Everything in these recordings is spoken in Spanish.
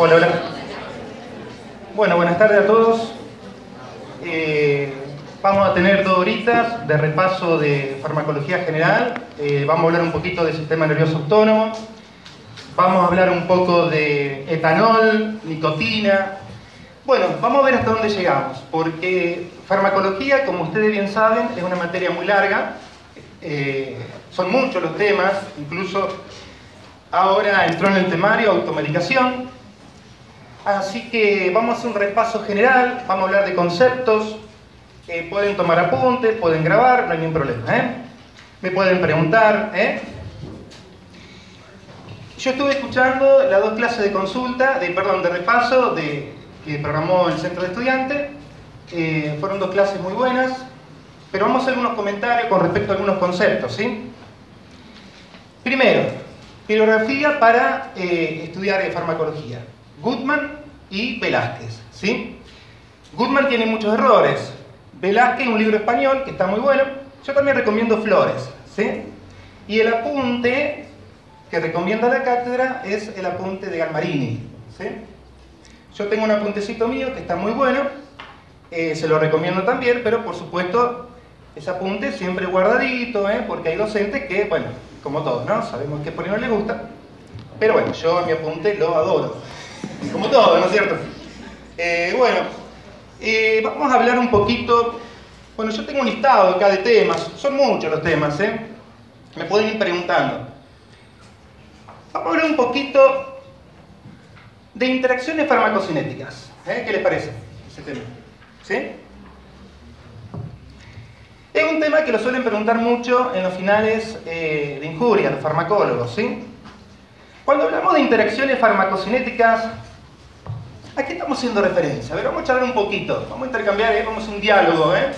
Hola, hola. Bueno, buenas tardes a todos. Eh, vamos a tener dos horitas de repaso de farmacología general. Eh, vamos a hablar un poquito del sistema nervioso autónomo. Vamos a hablar un poco de etanol, nicotina. Bueno, vamos a ver hasta dónde llegamos, porque farmacología, como ustedes bien saben, es una materia muy larga. Eh, son muchos los temas, incluso ahora entró en el temario automedicación. Así que vamos a hacer un repaso general, vamos a hablar de conceptos, eh, pueden tomar apuntes, pueden grabar, no hay ningún problema. ¿eh? Me pueden preguntar. ¿eh? Yo estuve escuchando las dos clases de consulta, de, perdón, de repaso de, que programó el centro de estudiantes. Eh, fueron dos clases muy buenas, pero vamos a hacer unos comentarios con respecto a algunos conceptos. ¿sí? Primero, bibliografía para eh, estudiar farmacología. Goodman y Velázquez. ¿sí? Goodman tiene muchos errores. Velázquez, un libro español que está muy bueno. Yo también recomiendo Flores. ¿sí? Y el apunte que recomienda la cátedra es el apunte de Galmarini. ¿sí? Yo tengo un apuntecito mío que está muy bueno. Eh, se lo recomiendo también, pero por supuesto ese apunte siempre guardadito, ¿eh? porque hay docentes que, bueno, como todos, ¿no? Sabemos que por ahí no les gusta. Pero bueno, yo mi apunte lo adoro. Como todo, ¿no es cierto? Eh, bueno, eh, vamos a hablar un poquito. Bueno, yo tengo un listado acá de temas. Son muchos los temas, ¿eh? Me pueden ir preguntando. Vamos a hablar un poquito de interacciones farmacocinéticas. ¿eh? ¿Qué les parece ese tema? ¿Sí? Es un tema que lo suelen preguntar mucho en los finales de injuria, los farmacólogos, ¿sí? Cuando hablamos de interacciones farmacocinéticas, ¿a qué estamos haciendo referencia? A ver, vamos a charlar un poquito, vamos a intercambiar, ¿eh? vamos a un diálogo, ¿eh?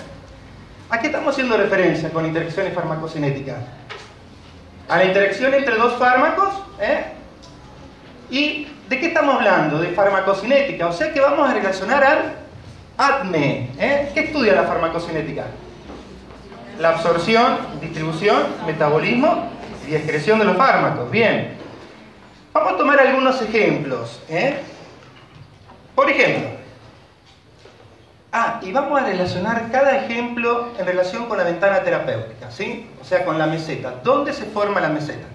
¿A qué estamos haciendo referencia con interacciones farmacocinéticas? A la interacción entre dos fármacos, ¿eh? ¿Y de qué estamos hablando? De farmacocinética, o sea que vamos a relacionar al ADME, ¿eh? ¿Qué estudia la farmacocinética? La absorción, distribución, metabolismo y excreción de los fármacos. Bien. Vamos a tomar algunos ejemplos. ¿eh? Por ejemplo, ah, y vamos a relacionar cada ejemplo en relación con la ventana terapéutica, ¿sí? O sea, con la meseta. ¿Dónde se forma la meseta?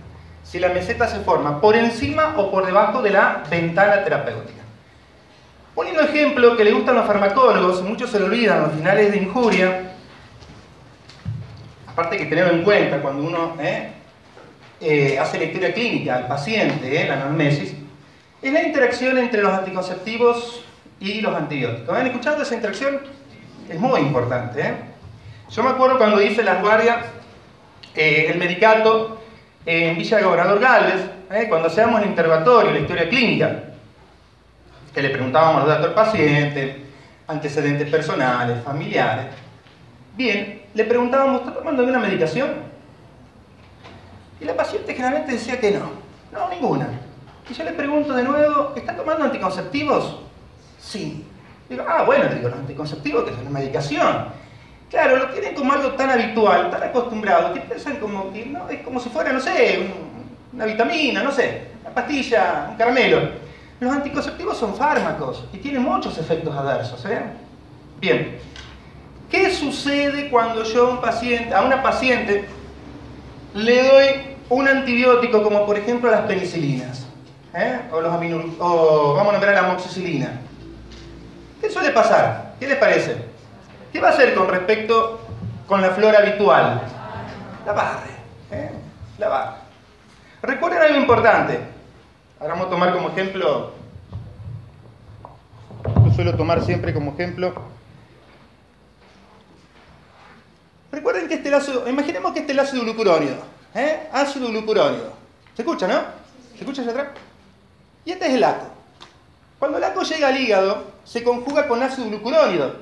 Si la meseta se forma por encima o por debajo de la ventana terapéutica. Poniendo ejemplo que le gustan los farmacólogos, muchos se lo olvidan los finales de injuria, aparte que tenerlo en cuenta cuando uno ¿eh? Eh, hace lectura clínica al paciente, ¿eh? la anamnesis, es la interacción entre los anticonceptivos y los antibióticos. ¿Han escuchado esa interacción? Es muy importante. Yo me acuerdo cuando hice las guardias, el medicato en Villa Gobernador Galvez, cuando hacíamos el interrogatorio, la historia clínica, que le preguntábamos los datos del paciente, antecedentes personales, familiares. Bien, le preguntábamos, ¿está tomando alguna medicación? Y la paciente generalmente decía que no, no, ninguna. Y yo le pregunto de nuevo, ¿está tomando anticonceptivos? Sí. Digo, ah, bueno, digo, los anticonceptivos que son una medicación. Claro, lo tienen como algo tan habitual, tan acostumbrado, que piensan como que no, es como si fuera, no sé, una vitamina, no sé, una pastilla, un caramelo. Los anticonceptivos son fármacos y tienen muchos efectos adversos. ¿eh? Bien, ¿qué sucede cuando yo a, un paciente, a una paciente le doy un antibiótico como por ejemplo las penicilinas? ¿Eh? O, los o vamos a nombrar la amoxicilina. ¿Qué suele pasar? ¿Qué les parece? ¿Qué va a hacer con respecto con la flora habitual? La barre. ¿eh? La barre. Recuerden algo importante. Ahora vamos a tomar como ejemplo, yo suelo tomar siempre como ejemplo. Recuerden que este ácido, imaginemos que este es el ácido glucurónido, ¿eh? ácido glucurónido. ¿Se escucha, no? ¿Se escucha allá atrás? Y este es el ACO. Cuando el ACO llega al hígado, se conjuga con ácido glucurónido.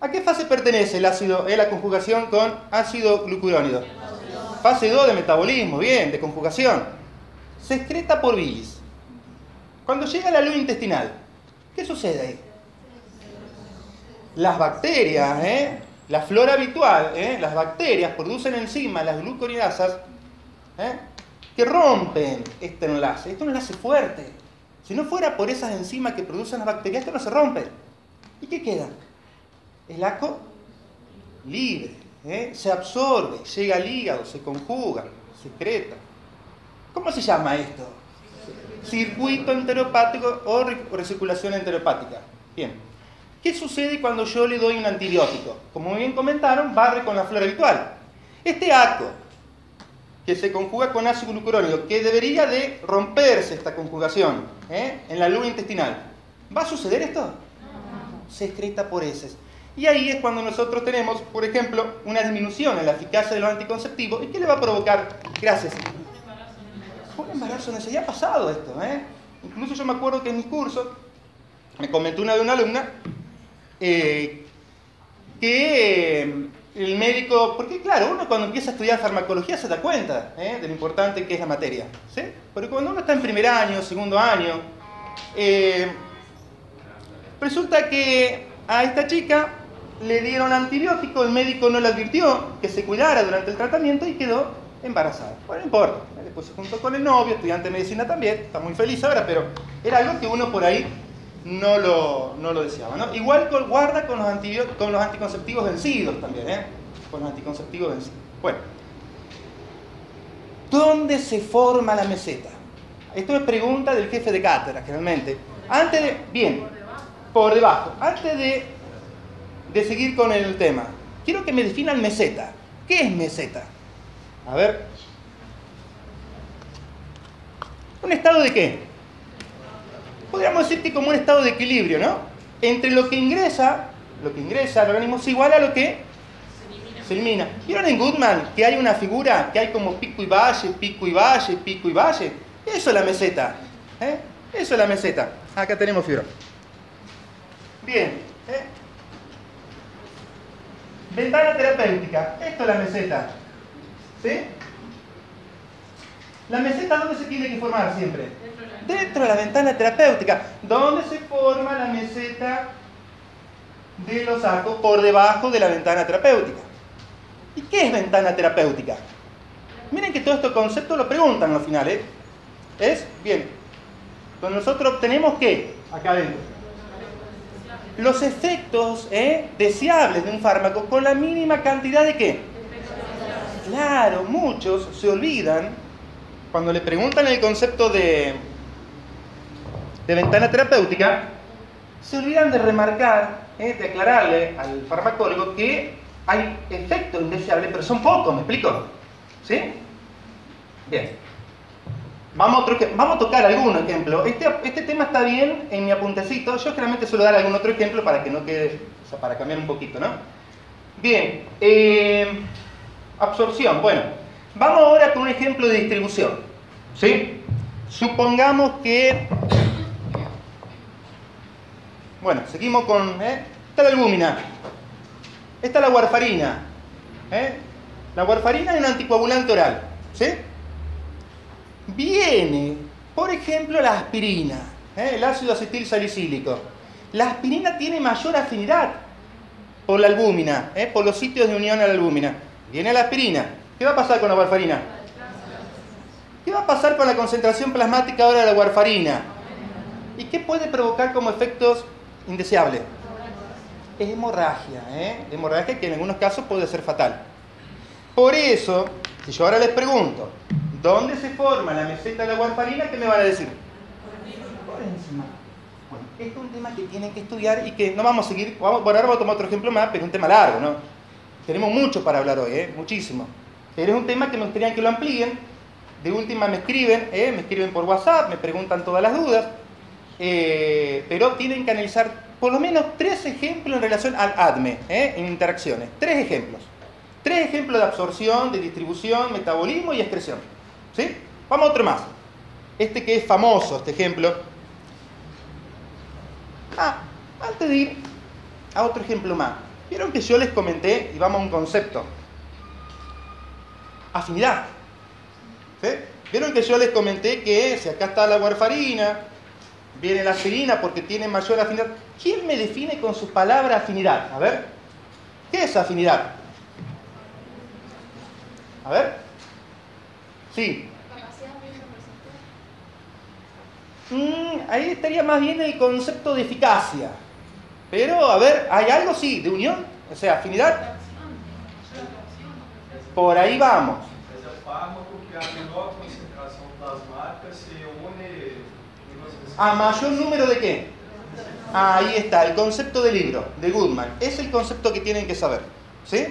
¿A qué fase pertenece el ácido, eh, la conjugación con ácido glucurónido? Fase 2 de metabolismo, bien, de conjugación. Se excreta por bilis. Cuando llega la luz intestinal, ¿qué sucede ahí? Las bacterias, ¿eh? la flora habitual, ¿eh? las bacterias producen enzimas, las glucorinasas, ¿eh? que rompen este enlace. Este enlace fuerte. Si no fuera por esas enzimas que producen las bacterias, esto no se rompe. ¿Y qué queda? El ACO libre, ¿eh? se absorbe, llega al hígado, se conjuga, secreta. ¿Cómo se llama esto? Circuito enteropático o recirculación enteropática. Bien. ¿Qué sucede cuando yo le doy un antibiótico? Como bien comentaron, barre con la flora habitual. Este ACO, que se conjuga con ácido glucurónico, que debería de romperse esta conjugación ¿eh? en la luz intestinal, ¿va a suceder esto? Se excreta por heces. Y ahí es cuando nosotros tenemos, por ejemplo, una disminución en la eficacia de los anticonceptivos. ¿Y qué le va a provocar? Gracias. Un embarazo en. Ya ha pasado esto, ¿eh? Incluso yo me acuerdo que en mis cursos me comentó una de una alumna eh, que el médico, porque claro, uno cuando empieza a estudiar farmacología se da cuenta ¿eh? de lo importante que es la materia, ¿sí? Porque cuando uno está en primer año, segundo año, resulta que a esta chica le dieron antibiótico, el médico no le advirtió que se cuidara durante el tratamiento y quedó embarazada. Bueno, no importa. Después se juntó con el novio, estudiante de medicina también, está muy feliz ahora, pero era algo que uno por ahí no lo, no lo deseaba. ¿no? Igual guarda con los, con los anticonceptivos vencidos también, ¿eh? Con los anticonceptivos vencidos. Bueno, ¿dónde se forma la meseta? Esto es pregunta del jefe de cátedra, generalmente. Antes de, bien, por debajo. Antes de de seguir con el tema, quiero que me definan meseta. ¿Qué es meseta? A ver. ¿Un estado de qué? Podríamos decir que como un estado de equilibrio, ¿no? Entre lo que ingresa, lo que ingresa al organismo es igual a lo que se elimina. ¿Vieron en Goodman que hay una figura que hay como pico y valle, pico y valle, pico y valle? Eso es la meseta. ¿eh? Eso es la meseta. Acá tenemos fibra. Bien. ¿eh? Ventana terapéutica. Esto es la meseta. ¿Sí? ¿La meseta dónde se tiene que formar siempre? Dentro de la ventana terapéutica. ¿Dónde se forma la meseta de los arcos? Por debajo de la ventana terapéutica. ¿Y qué es ventana terapéutica? Miren que todo este concepto lo preguntan al final, ¿eh? ¿Es? Bien. Entonces nosotros obtenemos qué? Acá adentro los efectos ¿eh? deseables de un fármaco con la mínima cantidad de qué? Claro, muchos se olvidan cuando le preguntan el concepto de, de ventana terapéutica, se olvidan de remarcar, ¿eh? de aclararle al farmacólogo que hay efectos indeseables, pero son pocos, ¿me explico? ¿Sí? Bien. Vamos a, tocar algún ejemplo. Este, este, tema está bien en mi apuntecito. Yo generalmente suelo dar algún otro ejemplo para que no quede, o sea, para cambiar un poquito, ¿no? Bien, eh, absorción. Bueno, vamos ahora con un ejemplo de distribución. ¿Sí? Supongamos que... Bueno, seguimos con... ¿eh? Esta la albúmina. Esta es la warfarina. ¿eh? La warfarina es un anticoagulante oral. ¿Sí? viene, por ejemplo, la aspirina, ¿eh? el ácido acetil salicílico. La aspirina tiene mayor afinidad por la albúmina, ¿eh? por los sitios de unión a la albúmina. Viene la aspirina. ¿Qué va a pasar con la warfarina? ¿Qué va a pasar con la concentración plasmática ahora de la warfarina? ¿Y qué puede provocar como efectos indeseables? Hemorragia, ¿eh? hemorragia que en algunos casos puede ser fatal. Por eso, si yo ahora les pregunto, ¿Dónde se forma la meseta de la warfarina? ¿Qué me van a decir? Por encima. Bueno, esto es un tema que tienen que estudiar y que no vamos a seguir. Bueno, ahora vamos a tomar otro ejemplo más, pero es un tema largo, ¿no? Tenemos mucho para hablar hoy, ¿eh? Muchísimo. Pero es un tema que me gustaría que lo amplíen. De última me escriben, ¿eh? me escriben por WhatsApp, me preguntan todas las dudas. Eh, pero tienen que analizar por lo menos tres ejemplos en relación al ADME, ¿eh? en interacciones. Tres ejemplos. Tres ejemplos de absorción, de distribución, metabolismo y excreción. ¿Sí? Vamos a otro más. Este que es famoso, este ejemplo. Ah, antes de ir a otro ejemplo más. Vieron que yo les comenté, y vamos a un concepto. Afinidad. ¿Sí? Vieron que yo les comenté que si acá está la warfarina, viene la aspirina porque tiene mayor afinidad. ¿Quién me define con su palabra afinidad? A ver. ¿Qué es afinidad? A ver. Sí. Mm, ahí estaría más bien el concepto de eficacia. Pero, a ver, ¿hay algo, sí, de unión? O sea, afinidad. Por ahí vamos. ¿A mayor número de qué? Ahí está, el concepto de libro, de Goodman. Es el concepto que tienen que saber. ¿Sí?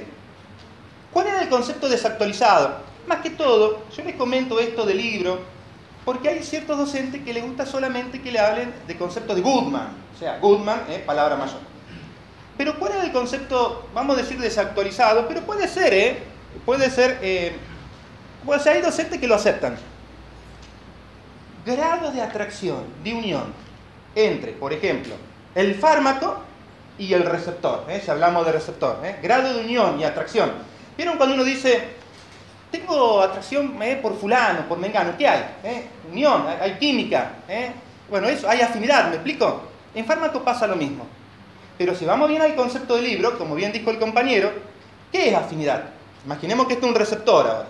¿Cuál era el concepto desactualizado? Más que todo, yo les comento esto del libro, porque hay ciertos docentes que les gusta solamente que le hablen de concepto de Goodman. O sea, Goodman es palabra mayor. Pero ¿cuál era el concepto, vamos a decir, desactualizado? Pero puede ser, ¿eh? Puede ser, eh, pues hay docentes que lo aceptan. Grado de atracción, de unión, entre, por ejemplo, el fármaco y el receptor, ¿eh? si hablamos de receptor, ¿eh? grado de unión y atracción. ¿Vieron cuando uno dice, tengo atracción ¿eh? por fulano, por mengano? ¿Qué hay? ¿Eh? Unión, hay química. Bueno, eso, hay afinidad, ¿me explico? En fármaco pasa lo mismo. Pero si vamos bien al concepto del libro, como bien dijo el compañero, ¿qué es afinidad? Imaginemos que esto es un receptor ahora.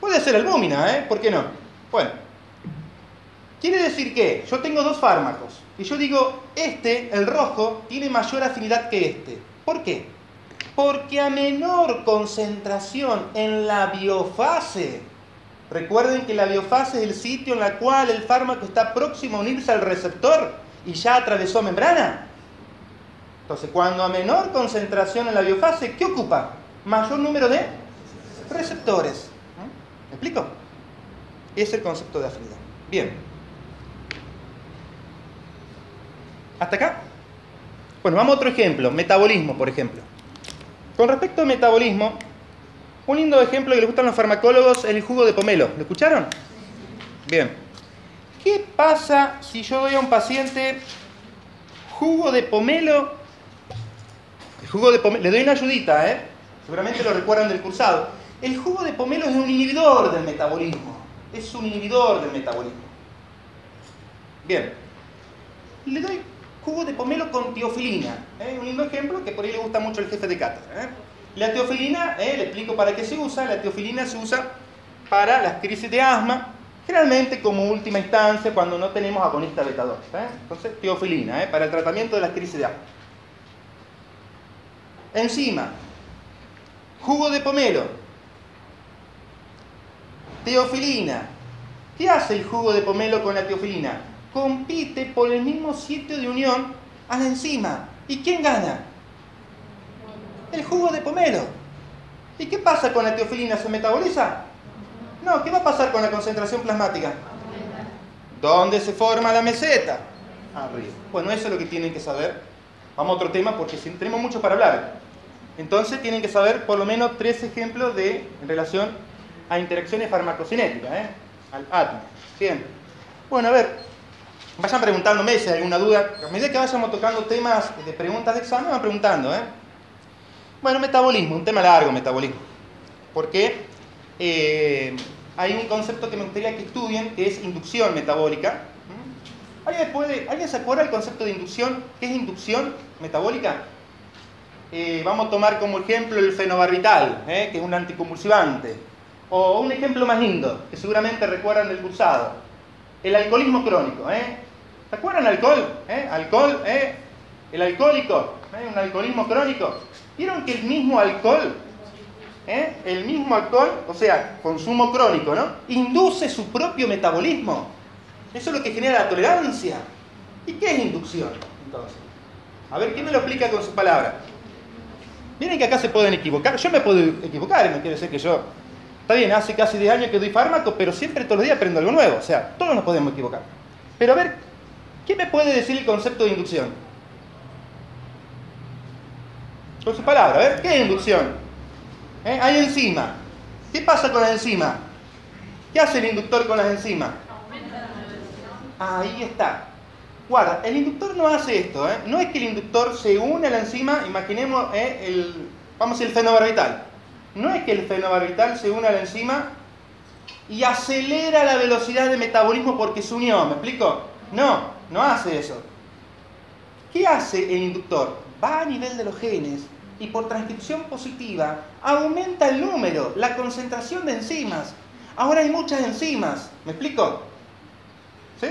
Puede ser albúmina, ¿eh? ¿Por qué no? Bueno, quiere decir que yo tengo dos fármacos y yo digo, este, el rojo, tiene mayor afinidad que este. ¿Por qué? Porque a menor concentración en la biofase, recuerden que la biofase es el sitio en el cual el fármaco está próximo a unirse al receptor y ya atravesó membrana. Entonces, cuando a menor concentración en la biofase, ¿qué ocupa? Mayor número de receptores. ¿Me explico? Es el concepto de afinidad. Bien. ¿Hasta acá? Bueno, vamos a otro ejemplo. Metabolismo, por ejemplo. Con respecto al metabolismo, un lindo ejemplo que le gustan los farmacólogos es el jugo de pomelo. ¿Lo escucharon? Bien. ¿Qué pasa si yo doy a un paciente jugo de pomelo? El jugo de pomelo, le doy una ayudita, ¿eh? Seguramente lo recuerdan del cursado. El jugo de pomelo es un inhibidor del metabolismo. Es un inhibidor del metabolismo. Bien. Le doy jugo de pomelo con teofilina. ¿eh? Un lindo ejemplo que por ahí le gusta mucho el jefe de cátedra. ¿eh? La teofilina, ¿eh? le explico para qué se usa. La teofilina se usa para las crisis de asma, generalmente como última instancia cuando no tenemos agonista beta 2. Entonces, teofilina, para el tratamiento de las crisis de asma. Encima, jugo de pomelo, teofilina. ¿Qué hace el jugo de pomelo con la teofilina? compite por el mismo sitio de unión a la enzima. ¿Y quién gana? El jugo de pomelo. ¿Y qué pasa con la teofilina? ¿Se metaboliza? No, ¿qué va a pasar con la concentración plasmática? ¿Dónde se forma la meseta? Arriba. Bueno, eso es lo que tienen que saber. Vamos a otro tema porque tenemos mucho para hablar. Entonces tienen que saber por lo menos tres ejemplos de en relación a interacciones farmacocinéticas, ¿eh? al átomo. Bien. Bueno, a ver, Vayan preguntándome si hay alguna duda. A medida que vayamos tocando temas de preguntas de examen, van preguntando. ¿eh? Bueno, metabolismo, un tema largo, metabolismo. Porque eh, hay un concepto que me gustaría que estudien, que es inducción metabólica. ¿Mm? ¿Alguien, ¿Alguien se acuerda del concepto de inducción? ¿Qué es inducción metabólica? Eh, vamos a tomar como ejemplo el fenobarbital, ¿eh? que es un anticonvulsivante. O un ejemplo más lindo, que seguramente recuerdan del cursado. El alcoholismo crónico. ¿eh? ¿Se acuerdan alcohol? ¿Eh? Alcohol, ¿eh? El alcohólico, un alcoholismo crónico. ¿Vieron que el mismo alcohol, el mismo alcohol, o sea, consumo crónico, ¿no? Induce su propio metabolismo. Eso es lo que genera la tolerancia. ¿Y qué es inducción? A ver, ¿quién me lo explica con sus palabras? Miren que acá se pueden equivocar. Yo me puedo equivocar, no quiere decir que yo. Está bien, hace casi 10 años que doy fármaco, pero siempre todos los días aprendo algo nuevo. O sea, todos nos podemos equivocar. Pero a ver, ¿Qué me puede decir el concepto de inducción? Con su palabra, a ver, ¿qué es inducción? ¿Eh? Hay enzima. ¿Qué pasa con la enzima? ¿Qué hace el inductor con las enzimas? Ahí está. Guarda, el inductor no hace esto, ¿eh? No es que el inductor se une a la enzima, imaginemos ¿eh? el, vamos a el fenobarbital. No es que el fenobarbital se une a la enzima y acelera la velocidad de metabolismo porque se unió, ¿me explico? No, no hace eso. ¿Qué hace el inductor? Va a nivel de los genes y por transcripción positiva aumenta el número, la concentración de enzimas. Ahora hay muchas enzimas, ¿me explico? ¿Sí?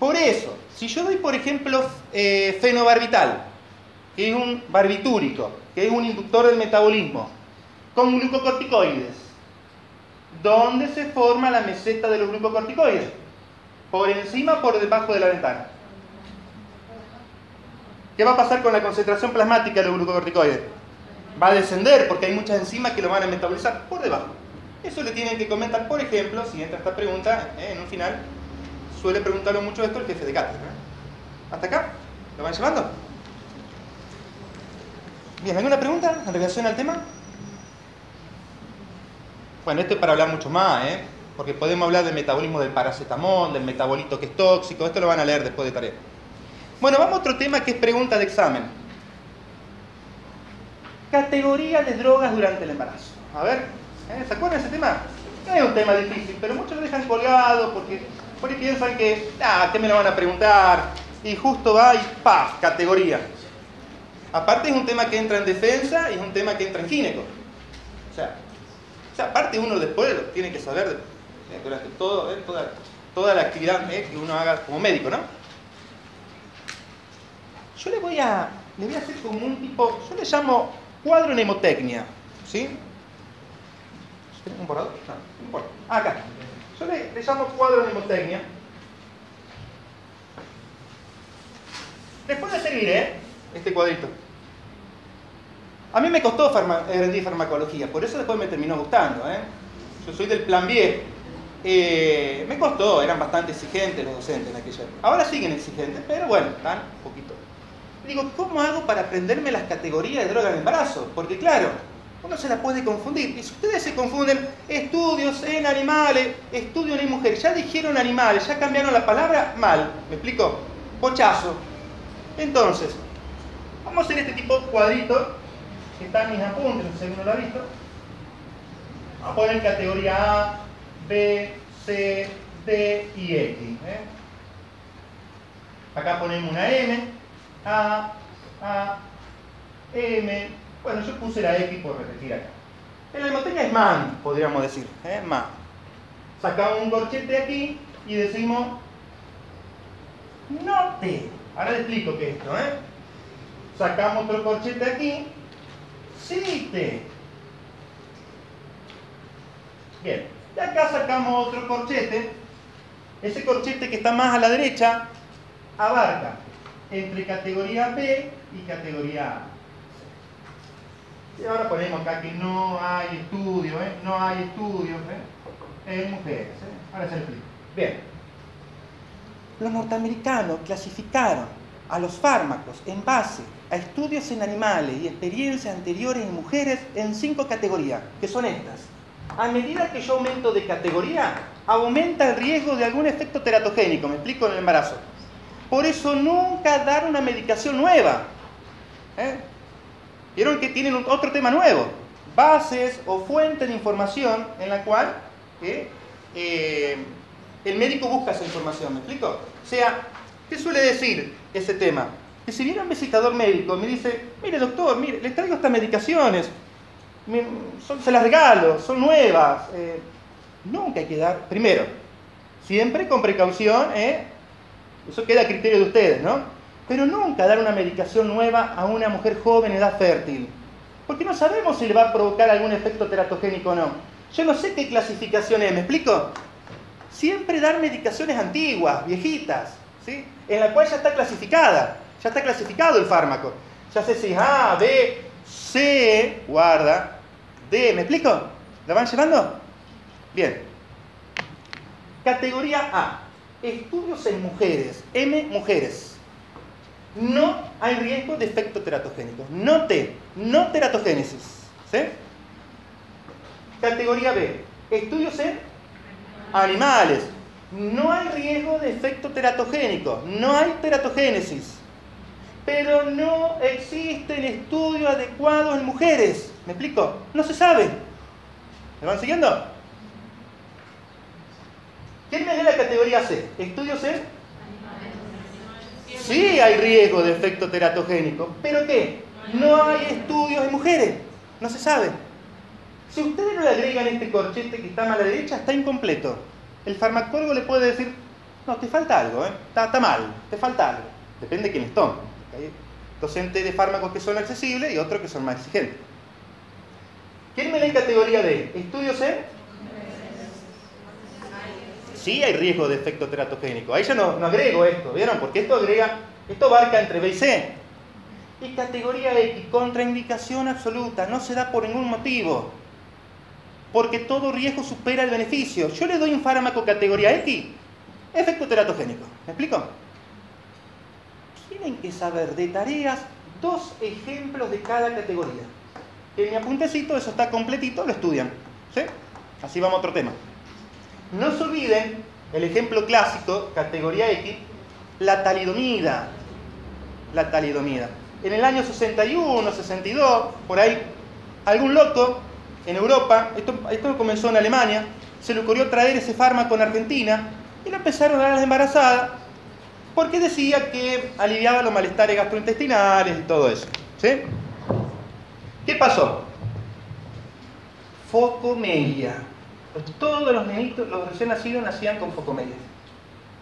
Por eso, si yo doy, por ejemplo, eh, fenobarbital, que es un barbitúrico, que es un inductor del metabolismo, con glucocorticoides, ¿dónde se forma la meseta de los glucocorticoides? ¿Por encima o por debajo de la ventana? ¿Qué va a pasar con la concentración plasmática de los glucocorticoides? Va a descender porque hay muchas enzimas que lo van a metabolizar por debajo. Eso le tienen que comentar, por ejemplo, si entra esta pregunta en un final, suele preguntarlo mucho esto el jefe de cátedra. ¿Hasta acá? ¿Lo van llevando? Bien, ¿alguna pregunta en relación al tema? Bueno, esto es para hablar mucho más, ¿eh? porque podemos hablar del metabolismo del paracetamol, del metabolito que es tóxico, esto lo van a leer después de tarea. Bueno, vamos a otro tema que es pregunta de examen. Categoría de drogas durante el embarazo. A ver, ¿eh? ¿se acuerdan de ese tema? es un tema difícil, pero muchos lo dejan colgado porque por ahí piensan que, ah, ¿qué me lo van a preguntar? Y justo va y ¡paf! Categoría. Aparte es un tema que entra en defensa y es un tema que entra en gineco. O sea, aparte uno después lo tiene que saber durante todo, ¿eh? toda, la actividad ¿eh? que uno haga como médico, ¿no? Yo le voy a, le voy a hacer como un tipo, yo le llamo cuadro mnemotecnia, ¿sí? ¿Un borrador? No, no importa. Acá. Yo le, llamo cuadro mnemotecnia. Les puede servir, ¿eh? Este cuadrito. A mí me costó farma, rendir farmacología, por eso después me terminó gustando, ¿eh? Yo soy del plan B. Eh, me costó, eran bastante exigentes los docentes en aquella época. Ahora siguen exigentes, pero bueno, están un poquito. Digo, ¿cómo hago para aprenderme las categorías de drogas de embarazo? Porque claro, uno se la puede confundir. Y si ustedes se confunden, estudios en animales, estudios en mujeres, ya dijeron animales, ya cambiaron la palabra mal. ¿Me explico? Pochazo. Entonces, vamos a hacer este tipo de cuadrito que está en mis apuntes, no lo ha visto. Vamos a poner categoría A, B, C, D y X. ¿eh? Acá ponemos una M, A, A, M, bueno, yo puse la X por repetir acá. En la hemoteca es MAN, podríamos decir, ¿eh? MAN. Sacamos un corchete aquí y decimos note. Ahora le explico qué es esto, ¿eh? Sacamos otro corchete aquí, cite. Bien, de acá sacamos otro corchete. Ese corchete que está más a la derecha abarca entre categoría B y categoría A. Y ahora ponemos acá que no hay estudios, ¿eh? no hay estudios ¿eh? en mujeres. ¿eh? Ahora se lo explico. Bien. Los norteamericanos clasificaron a los fármacos en base a estudios en animales y experiencias anteriores en mujeres en cinco categorías, que son estas. A medida que yo aumento de categoría, aumenta el riesgo de algún efecto teratogénico, me explico en el embarazo. Por eso nunca dar una medicación nueva. ¿Eh? Vieron que tienen otro tema nuevo, bases o fuentes de información en la cual ¿eh? Eh, el médico busca esa información, ¿me explico? O sea, ¿qué suele decir ese tema? Que si viene un visitador médico me dice, mire doctor, mire, les traigo estas medicaciones, se las regalo, son nuevas, eh, nunca hay que dar, primero, siempre con precaución, eso queda a criterio de ustedes, ¿no? Pero nunca dar una medicación nueva a una mujer joven en edad fértil. Porque no sabemos si le va a provocar algún efecto teratogénico o no. Yo no sé qué clasificación es, ¿me explico? Siempre dar medicaciones antiguas, viejitas, ¿sí? en la cual ya está clasificada, ya está clasificado el fármaco. Ya sé si A, B, C, guarda, D, ¿me explico? ¿La van llevando? Bien. Categoría A. Estudios en mujeres. M, mujeres no hay riesgo de efecto teratogénico. No T, no teratogénesis. ¿sí? Categoría B, estudios en animales. No hay riesgo de efecto teratogénico, no hay teratogénesis. Pero no existen estudios adecuados en mujeres. ¿Me explico? No se sabe. ¿Me van siguiendo? ¿Quién me lee la categoría C? Estudios en Sí hay riesgo de efecto teratogénico, pero ¿qué? No hay estudios en mujeres, no se sabe. Si ustedes no le agregan este corchete que está a la derecha, está incompleto. El farmacólogo le puede decir, No, te falta algo, ¿eh? está, mal, te falta algo. Depende de quiénes tomen. Hay docentes de fármacos que son accesibles y otros que son más exigentes. ¿Quién me da en categoría D? ¿Estudios en? Sí hay riesgo de efecto teratogénico. Ahí ya no, no agrego esto, ¿vieron? Porque esto agrega, esto abarca entre B y C. Y categoría X, contraindicación absoluta, no se da por ningún motivo. Porque todo riesgo supera el beneficio. Yo le doy un fármaco categoría X, efecto teratogénico. ¿Me explico? Tienen que saber de tareas dos ejemplos de cada categoría. En mi apuntecito eso está completito, lo estudian. ¿sí? Así vamos a otro tema. No se olviden el ejemplo clásico, categoría X, la talidomida. La talidomida en el año 61, 62, por ahí, algún loco en Europa, esto, esto comenzó en Alemania, se le ocurrió traer ese fármaco en Argentina y lo empezaron a dar a las embarazadas porque decía que aliviaba los malestares gastrointestinales y todo eso. ¿sí? ¿Qué pasó? Focomelia. Todos los nenitos, los recién nacidos nacían con focomelia.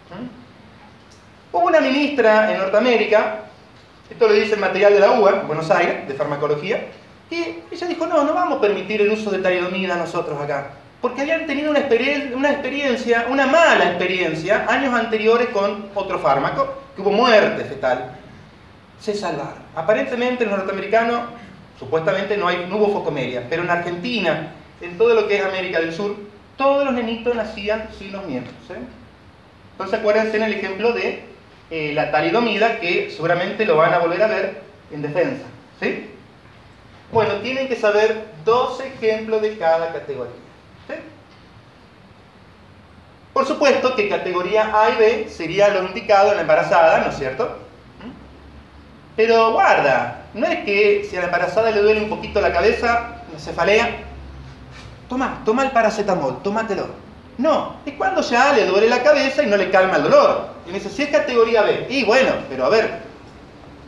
¿Mm? Hubo una ministra en Norteamérica esto lo dice el material de la UBA, Buenos Aires, de farmacología. Y ella dijo, no, no vamos a permitir el uso de talidomida nosotros acá. Porque habían tenido una, experiencia, una mala experiencia, años anteriores con otro fármaco, que hubo muerte fetal. Se salvaron. Aparentemente en los norteamericanos, supuestamente no, hay, no hubo focomelia, pero en Argentina, en todo lo que es América del Sur, todos los nenitos nacían sin los miembros. Entonces acuérdense en el ejemplo de eh, la talidomida, que seguramente lo van a volver a ver en defensa. ¿sí? Bueno, tienen que saber dos ejemplos de cada categoría. Por supuesto que categoría A y B sería lo indicado en la embarazada, ¿no es cierto? Pero guarda, no es que si a la embarazada le duele un poquito la cabeza, cefalea, toma, toma el paracetamol, tómatelo. No, es cuando ya le duele la cabeza y no le calma el dolor. Y me dice, si es categoría B, y bueno, pero a ver,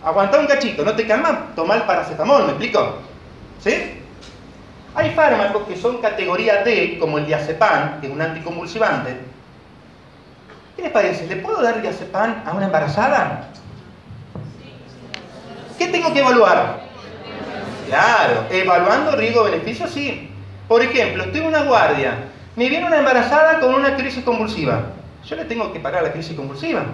aguanta un cachito, ¿no te calma? Toma el paracetamol, ¿me explico? ¿Sí? Hay fármacos que son categoría D, como el diazepam, que es un anticonvulsivante. ¿Qué les parece? ¿Le puedo dar diazepam a una embarazada? ¿Qué tengo que evaluar? Claro, evaluando riesgo-beneficio, sí. Por ejemplo, estoy en una guardia me viene una embarazada con una crisis convulsiva. Yo le tengo que parar la crisis convulsiva.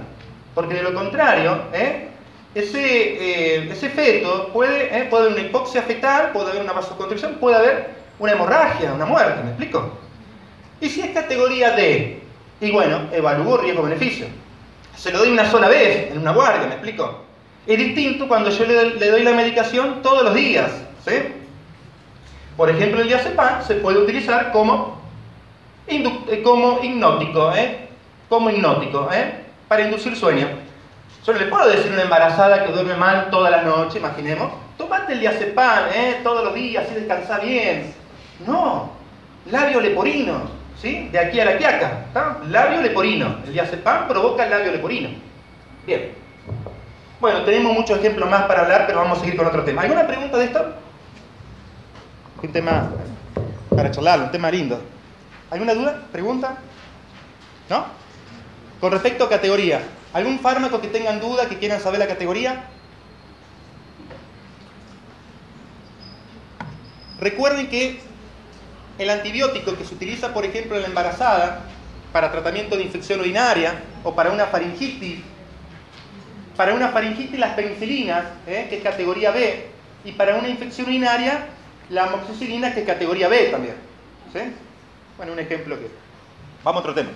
Porque de lo contrario, ¿eh? ese, eh, ese feto puede, ¿eh? puede haber una hipoxia fetal, puede haber una vasoconstricción, puede haber una hemorragia, una muerte, ¿me explico? Y si es categoría D, y bueno, evalúo riesgo-beneficio. Se lo doy una sola vez, en una guardia, ¿me explico? Es distinto cuando yo le, doy la medicación todos los días, ¿sí? Por ejemplo, el diazepam se puede utilizar como eh, como hipnótico, ¿eh? Como hipnótico, ¿eh? Para inducir sueño. Yo le puedo decir a una embarazada que duerme mal toda la noche, imaginemos, tomate el diazepam, ¿eh? Todos los días, así descansa bien. No, labio leporino, ¿sí? De aquí a la quiaca, Labio leporino. El diazepam provoca el labio leporino. Bien. Bueno, tenemos muchos ejemplos más para hablar, pero vamos a seguir con otro tema. ¿Alguna pregunta de esto? Un tema para charlar, un tema lindo. ¿Alguna duda? ¿Pregunta? ¿No? Con respecto a categoría, ¿algún fármaco que tengan duda, que quieran saber la categoría? Recuerden que el antibiótico que se utiliza, por ejemplo, en la embarazada para tratamiento de infección urinaria o para una faringitis, para una faringitis las penicilinas, ¿eh? que es categoría B, y para una infección urinaria la amoxicilina, que es categoría B también. ¿sí? Bueno, un ejemplo que... Vamos a otro tema.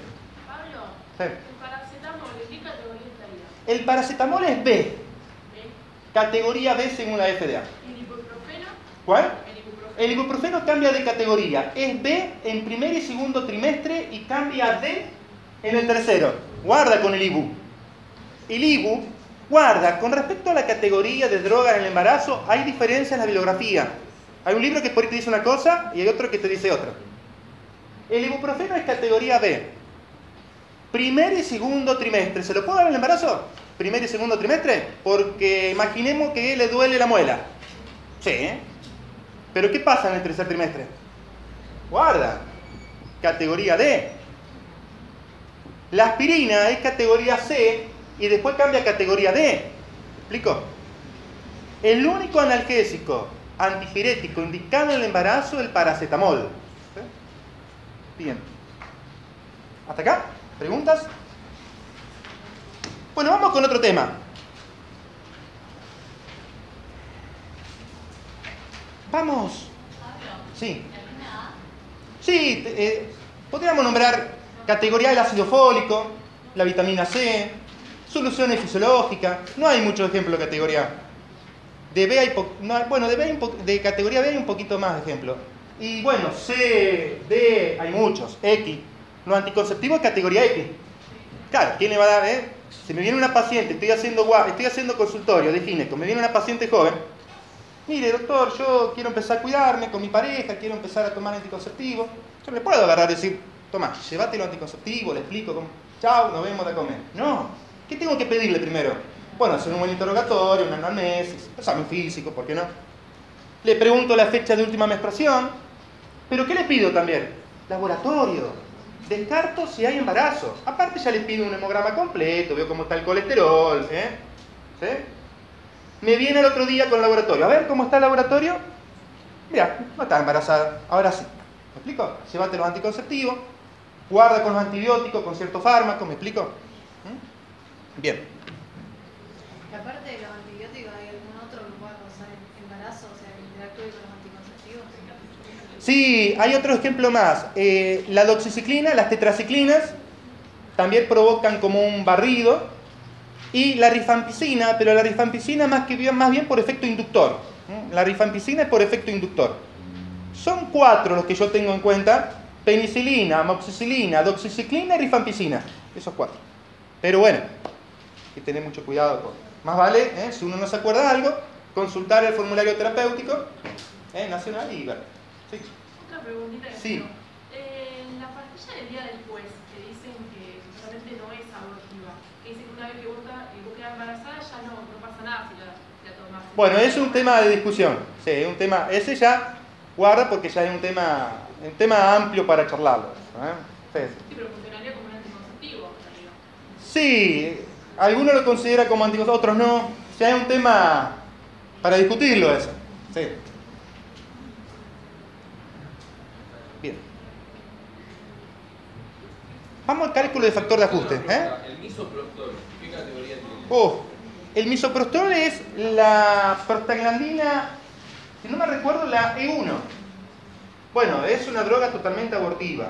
Pablo, ¿el paracetamol en qué categoría estaría? El paracetamol es B. Categoría B según la FDA. ¿El ibuprofeno? ¿Cuál? El ibuprofeno. El ibuprofeno cambia de categoría. Es B en primer y segundo trimestre y cambia a D en el tercero. Guarda con el ibu. El ibu, guarda, con respecto a la categoría de drogas en el embarazo, hay diferencia en la bibliografía. Hay un libro que por ahí te dice una cosa y hay otro que te dice otra. El ibuprofeno es categoría B. Primer y segundo trimestre. ¿Se lo puedo dar en el embarazo? Primer y segundo trimestre. Porque imaginemos que le duele la muela. Sí. ¿eh? Pero ¿qué pasa en el tercer trimestre? Guarda. Categoría D. La aspirina es categoría C y después cambia a categoría D. ¿Me explico? El único analgésico antipirético indicado en el embarazo el paracetamol. Bien. ¿Hasta acá? ¿Preguntas? Bueno, vamos con otro tema. Vamos. Sí. Sí, eh, podríamos nombrar categoría del ácido fólico, la vitamina C, soluciones fisiológicas. No hay muchos ejemplos de categoría. De B hay bueno, de, B de categoría B hay un poquito más de ejemplos. Y bueno, C, D, hay muchos. X. Los anticonceptivos categoría X. Claro, ¿quién le va a dar? Eh? Si me viene una paciente, estoy haciendo, estoy haciendo consultorio de gineco, me viene una paciente joven, mire doctor, yo quiero empezar a cuidarme con mi pareja, quiero empezar a tomar anticonceptivos. Yo le puedo agarrar y decir, toma, llévate los anticonceptivos, le explico cómo, chao, nos vemos de comer. No, ¿qué tengo que pedirle primero? Bueno, hacer un buen interrogatorio, un anamnesis, examen físico, ¿por qué no? Le pregunto la fecha de última menstruación, pero ¿qué le pido también? Laboratorio, descarto si hay embarazo. Aparte ya le pido un hemograma completo, veo cómo está el colesterol. ¿eh? ¿Sí? Me viene el otro día con el laboratorio. A ver cómo está el laboratorio. Mira, no está embarazada. Ahora sí. ¿Me explico? Llévate los anticonceptivos, guarda con los antibióticos, con ciertos fármacos, ¿me explico? ¿Mm? Bien. Aparte de los antibióticos, ¿hay algún otro que pueda causar embarazo? O sea, interactúe con los anticonceptivos. Sí, hay otro ejemplo más. Eh, la doxiciclina, las tetraciclinas, también provocan como un barrido. Y la rifampicina, pero la rifampicina más, que más bien por efecto inductor. La rifampicina es por efecto inductor. Son cuatro los que yo tengo en cuenta. Penicilina, amoxicilina, doxiciclina y rifampicina. Esos cuatro. Pero bueno, hay que tener mucho cuidado con... Más vale, ¿eh? si uno no se acuerda de algo, consultar el formulario terapéutico ¿eh? nacional y ver. Sí. Otra preguntita que sí. Eh, la pastilla del día después, que dicen que realmente no es abortiva, que dicen que una vez que vos, quedas embarazada ya no, no pasa nada si la, la tomas. Bueno, es un tema de discusión. Sí, un tema, ese ya guarda porque ya es un tema, un tema amplio para charlarlo. ¿eh? Sí. sí, pero funcionaría como un anticonceptivo. Sí, algunos lo consideran como anticonceptivo, otros no. Ya es un tema para discutirlo eso. Sí. Bien. Vamos al cálculo de factor de ajuste. ¿eh? El misoprostol, ¿qué categoría tiene? Oh, el misoprostol es la prostaglandina, si no me recuerdo, la E1. Bueno, es una droga totalmente abortiva.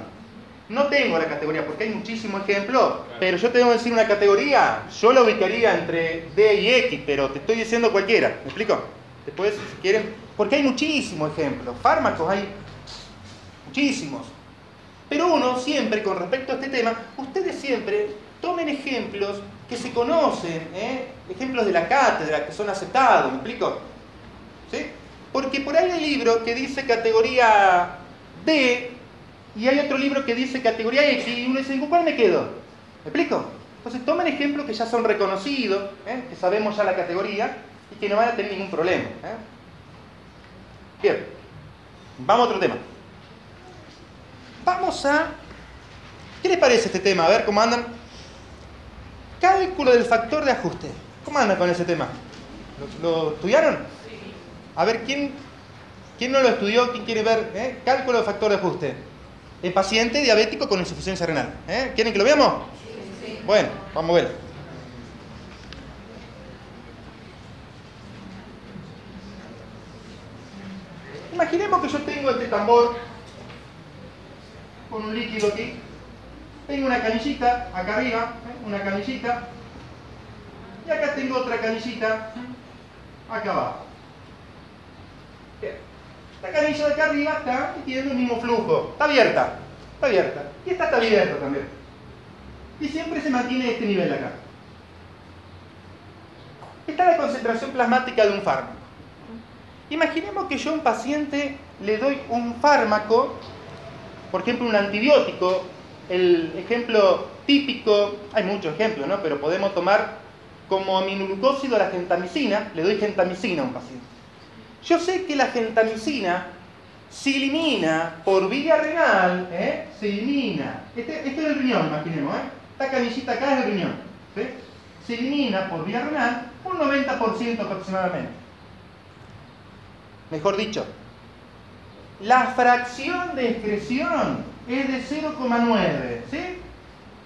No tengo la categoría porque hay muchísimos ejemplos, pero yo tengo que decir una categoría, yo la ubicaría entre D y X, pero te estoy diciendo cualquiera, ¿me explico? Después, si quieren, porque hay muchísimos ejemplos, fármacos hay muchísimos. Pero uno siempre, con respecto a este tema, ustedes siempre tomen ejemplos que se conocen, ¿eh? ejemplos de la cátedra, que son aceptados, ¿me explico? ¿Sí? Porque por ahí hay libro que dice categoría D y hay otro libro que dice categoría X y uno dice, ¿cuál me quedo? ¿Me explico? Entonces tomen ejemplos que ya son reconocidos, ¿eh? que sabemos ya la categoría y que no van a tener ningún problema. ¿eh? Bien, vamos a otro tema. Vamos a... ¿Qué les parece este tema? A ver cómo andan. Cálculo del factor de ajuste. ¿Cómo andan con ese tema? ¿Lo, estudiaron? A ver, ¿quién, ¿quién no lo estudió? ¿Quién quiere ver? Eh? Cálculo del factor de ajuste. El paciente diabético con insuficiencia renal. ¿Eh? ¿Quieren que lo veamos? Sí, Bueno, vamos a ver. Imaginemos que yo tengo este tambor con un líquido aquí. Tengo una canillita acá arriba, ¿eh? una canillita. Y acá tengo otra canillita acá abajo. La canilla de acá arriba está y tiene el mismo flujo. Está abierta. Está abierta. Y esta está abierta también. Y siempre se mantiene este nivel acá. Esta es la concentración plasmática de un fármaco. Imaginemos que yo a un paciente le doy un fármaco por ejemplo, un antibiótico, el ejemplo típico, hay muchos ejemplos, ¿no? Pero podemos tomar como aminoglucósido la gentamicina, le doy gentamicina a un paciente. Yo sé que la gentamicina se elimina por vía renal, ¿eh? se elimina. Este, este es el riñón, imaginemos, ¿eh? esta canillita acá es el riñón. ¿sí? Se elimina por vía renal un 90% aproximadamente. Mejor dicho, la fracción de excreción es de 0,9. ¿sí?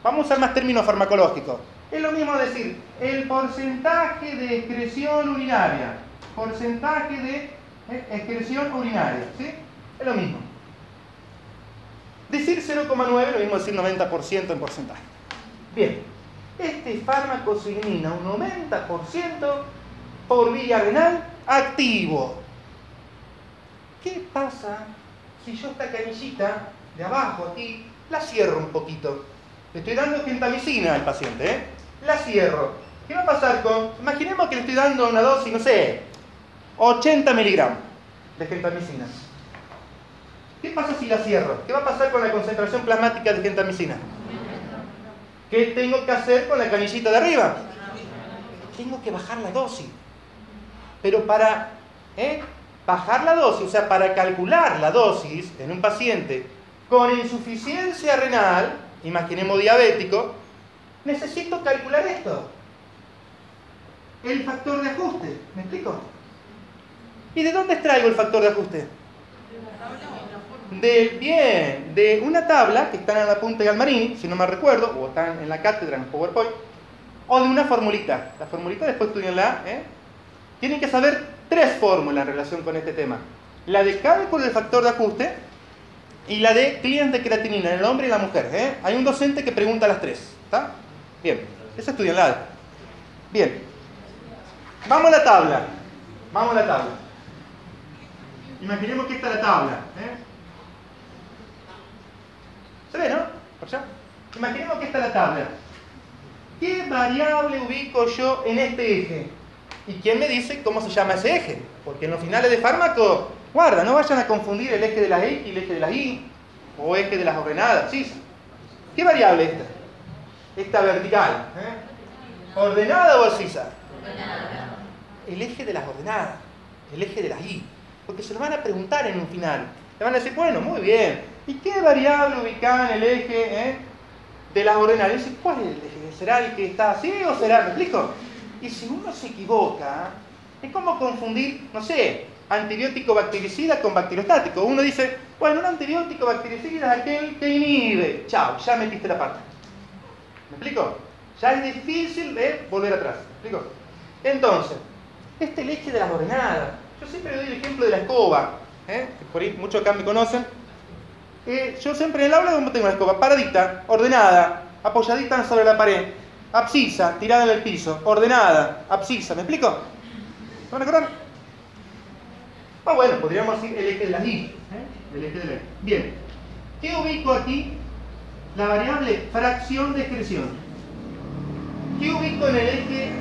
Vamos a usar más términos farmacológicos. Es lo mismo decir el porcentaje de excreción urinaria. Porcentaje de eh, excreción urinaria. ¿sí? Es lo mismo. Decir 0,9 es lo mismo decir 90% en porcentaje. Bien, este fármaco se elimina un 90% por vía renal activo. ¿Qué pasa si yo esta canillita de abajo aquí la cierro un poquito? Le estoy dando gentamicina al paciente, ¿eh? La cierro. ¿Qué va a pasar con.? Imaginemos que le estoy dando una dosis, no sé, 80 miligramos de gentamicina. ¿Qué pasa si la cierro? ¿Qué va a pasar con la concentración plasmática de gentamicina? ¿Qué tengo que hacer con la canillita de arriba? Tengo que bajar la dosis. Pero para ¿eh? bajar la dosis, o sea, para calcular la dosis en un paciente con insuficiencia renal, imaginemos diabético, necesito calcular esto. El factor de ajuste. ¿Me explico? ¿Y de dónde extraigo el factor de ajuste? De, bien, de una tabla que está en la punta de Galmarini, si no me recuerdo, o están en la cátedra en PowerPoint, o de una formulita. La formulita después estudianla. ¿eh? Tienen que saber tres fórmulas en relación con este tema. La de cálculo del factor de ajuste y la de cliente de creatinina en el hombre y la mujer. ¿eh? Hay un docente que pregunta las tres. Bien, esa estudianla. Bien. Vamos a la tabla. Vamos a la tabla. Imaginemos que esta es la tabla. ¿eh? ¿Se ve, no? ¿Por allá? Imaginemos que esta es la tabla. ¿Qué variable ubico yo en este eje? ¿Y quién me dice cómo se llama ese eje? Porque en los finales de fármaco, guarda, no vayan a confundir el eje de las X y el eje de las Y, o eje de las ordenadas, ¿sí? ¿Qué variable es esta? Esta vertical. ¿eh? ¿Ordenada o abscisa? Ordenada. El eje de las ordenadas, el eje de las Y. Porque se lo van a preguntar en un final. Le van a decir, bueno, muy bien. ¿Y qué variable ubicada en el eje eh, de las ordenadas? Y ¿cuál es el eje? ¿Será el que está así o será? ¿Me explico? Y si uno se equivoca, es como confundir, no sé, antibiótico bactericida con bacteriostático. Uno dice, bueno, un antibiótico bactericida es aquel que inhibe. Chao, ya metiste la parte. ¿Me explico? Ya es difícil de volver atrás. ¿Me explico? Entonces, este es eje de las ordenadas. Yo siempre doy el ejemplo de la escoba. ¿eh? Por ahí muchos acá me conocen. Eh, yo siempre en el aula, tengo la escoba? Paradita, ordenada, apoyadita sobre la pared abscisa, tirada en el piso, ordenada, abscisa, ¿me explico? ¿Se van a acordar? Ah, bueno, podríamos decir el eje de las I. ¿eh? El eje de la. Bien. ¿Qué ubico aquí? La variable fracción de excreción. ¿Qué ubico en el eje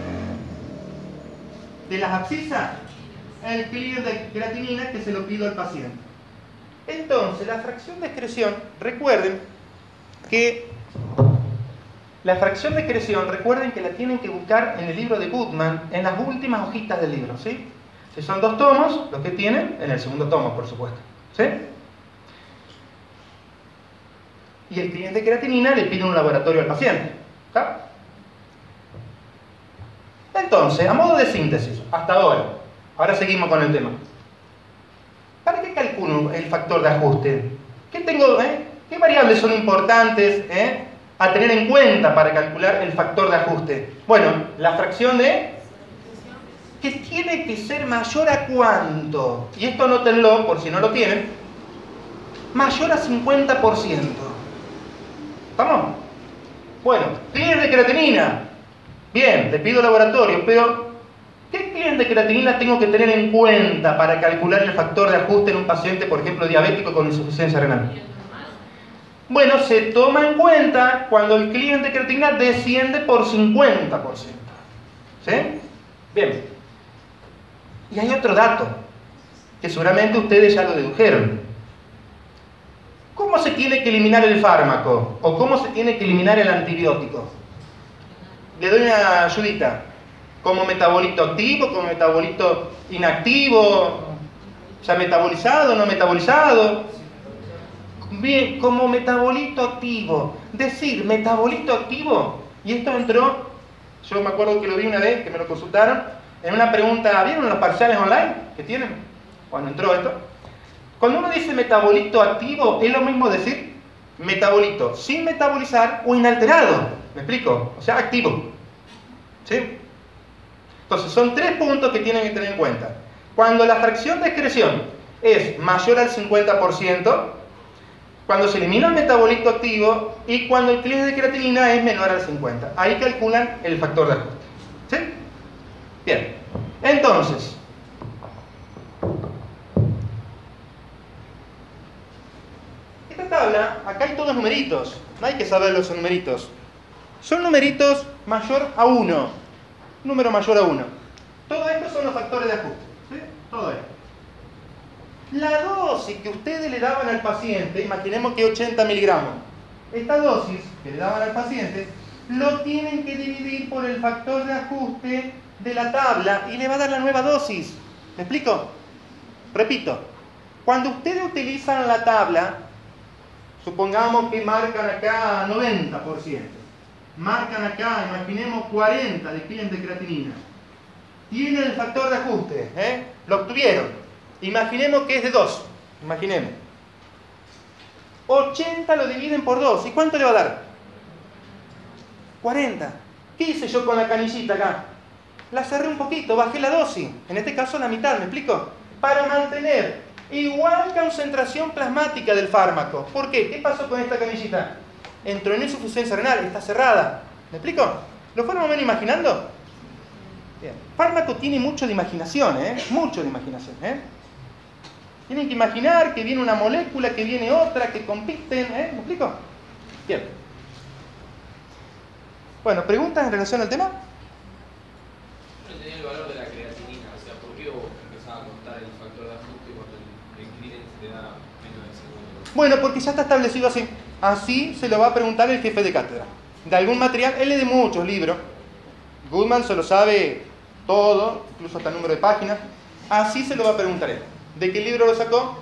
de las abscisas? El clear de creatinina que se lo pido al paciente. Entonces, la fracción de excreción, recuerden que la fracción de excreción, recuerden que la tienen que buscar en el libro de Goodman, en las últimas hojitas del libro, ¿sí? Si son dos tomos, los que tienen, en el segundo tomo, por supuesto, ¿sí? Y el cliente de creatinina le pide un laboratorio al paciente, ¿está? Entonces, a modo de síntesis, hasta ahora, ahora seguimos con el tema. ¿Para qué calculo el factor de ajuste? ¿Qué tengo, eh? ¿Qué variables son importantes, eh? a tener en cuenta para calcular el factor de ajuste? Bueno, la fracción de que tiene que ser mayor a cuánto. Y esto anótenlo por si no lo tienen. Mayor a 50%. ¿Estamos? Bueno, clientes de creatinina. Bien, le pido laboratorio, pero ¿qué cliente de creatinina tengo que tener en cuenta para calcular el factor de ajuste en un paciente, por ejemplo, diabético con insuficiencia renal? Bueno, se toma en cuenta cuando el cliente de creatinina desciende por 50%. ¿Sí? Bien. Y hay otro dato, que seguramente ustedes ya lo dedujeron. ¿Cómo se tiene que eliminar el fármaco? ¿O cómo se tiene que eliminar el antibiótico? Le doy una ayudita. ¿Como metabolito activo, como metabolito inactivo? ¿Ya metabolizado, no metabolizado? Bien, como metabolito activo. Decir metabolito activo, y esto entró, yo me acuerdo que lo vi una vez, que me lo consultaron, en una pregunta, ¿vieron los parciales online que tienen? Cuando entró esto. Cuando uno dice metabolito activo, es lo mismo decir metabolito sin metabolizar o inalterado. ¿Me explico? O sea, activo. ¿Sí? Entonces, son tres puntos que tienen que tener en cuenta. Cuando la fracción de excreción es mayor al 50%, cuando se elimina el metabolito activo y cuando el cliente de creatinina es menor al 50%. Ahí calculan el factor de ajuste. ¿Sí? Bien. Entonces, esta tabla, acá hay todos numeritos. No hay que saber los numeritos. Son numeritos mayor a 1. Número mayor a 1. Todo esto son los factores de ajuste. Todo esto. La dosis que ustedes le daban al paciente, imaginemos que 80 miligramos. Esta dosis que le daban al paciente, lo tienen que dividir por el factor de ajuste de la tabla y le va a dar la nueva dosis. ¿Me explico? Repito, cuando ustedes utilizan la tabla, supongamos que marcan acá 90%, marcan acá, imaginemos 40 de de creatinina, tienen el factor de ajuste, ¿eh? lo obtuvieron, imaginemos que es de 2, imaginemos. 80 lo dividen por 2, ¿y cuánto le va a dar? 40. ¿Qué hice yo con la canillita acá? La cerré un poquito, bajé la dosis, en este caso la mitad, ¿me explico? Para mantener igual concentración plasmática del fármaco. ¿Por qué? ¿Qué pasó con esta canillita? Entró en insuficiencia renal, está cerrada. ¿Me explico? ¿Lo fueron menos imaginando? Bien. Fármaco tiene mucho de imaginación, ¿eh? Mucho de imaginación, ¿eh? Tienen que imaginar que viene una molécula, que viene otra, que compiten, ¿eh? ¿Me explico? Bien. Bueno, ¿preguntas en relación al tema? Yo no entendía el valor de la creatinina, o sea, ¿por qué vos empezás a contar el factor de ajuste cuando el, el te da menos de 50%? Bueno, porque ya está establecido así. Así se lo va a preguntar el jefe de cátedra. De algún material, él lee de muchos libros. Goodman se lo sabe todo, incluso hasta el número de páginas. Así se lo va a preguntar él. ¿De qué libro lo sacó?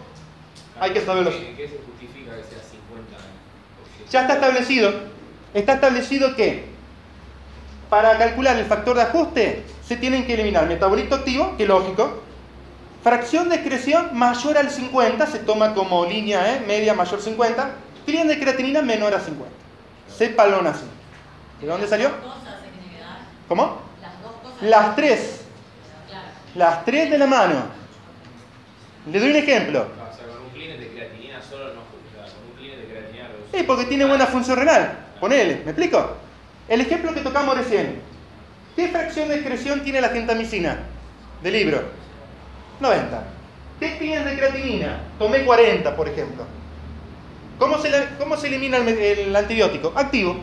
Hay que saberlo. ¿En qué se justifica que sea 50%? Ya está establecido. Está establecido que para calcular el factor de ajuste se tienen que eliminar metabolito activo, que lógico, fracción de excreción mayor al 50, se toma como línea ¿eh? media mayor 50, trían de creatinina menor a 50. Sépalo así. ¿De dónde salió? cosas se tiene que dar. ¿Cómo? Las dos cosas. Las tres. Las tres de la mano. Le doy un ejemplo. O sea, con un clearance de creatinina solo no justifica, con un clearance de creatinina reducido. Sí, porque tiene buena función renal. Ponele, ¿me explico? El ejemplo que tocamos recién. ¿Qué fracción de excreción tiene la gentamicina? Del libro. 90. ¿Qué tienes de creatinina? Tomé 40, por ejemplo. ¿Cómo se, la- cómo se elimina el, antibiótico? Activo.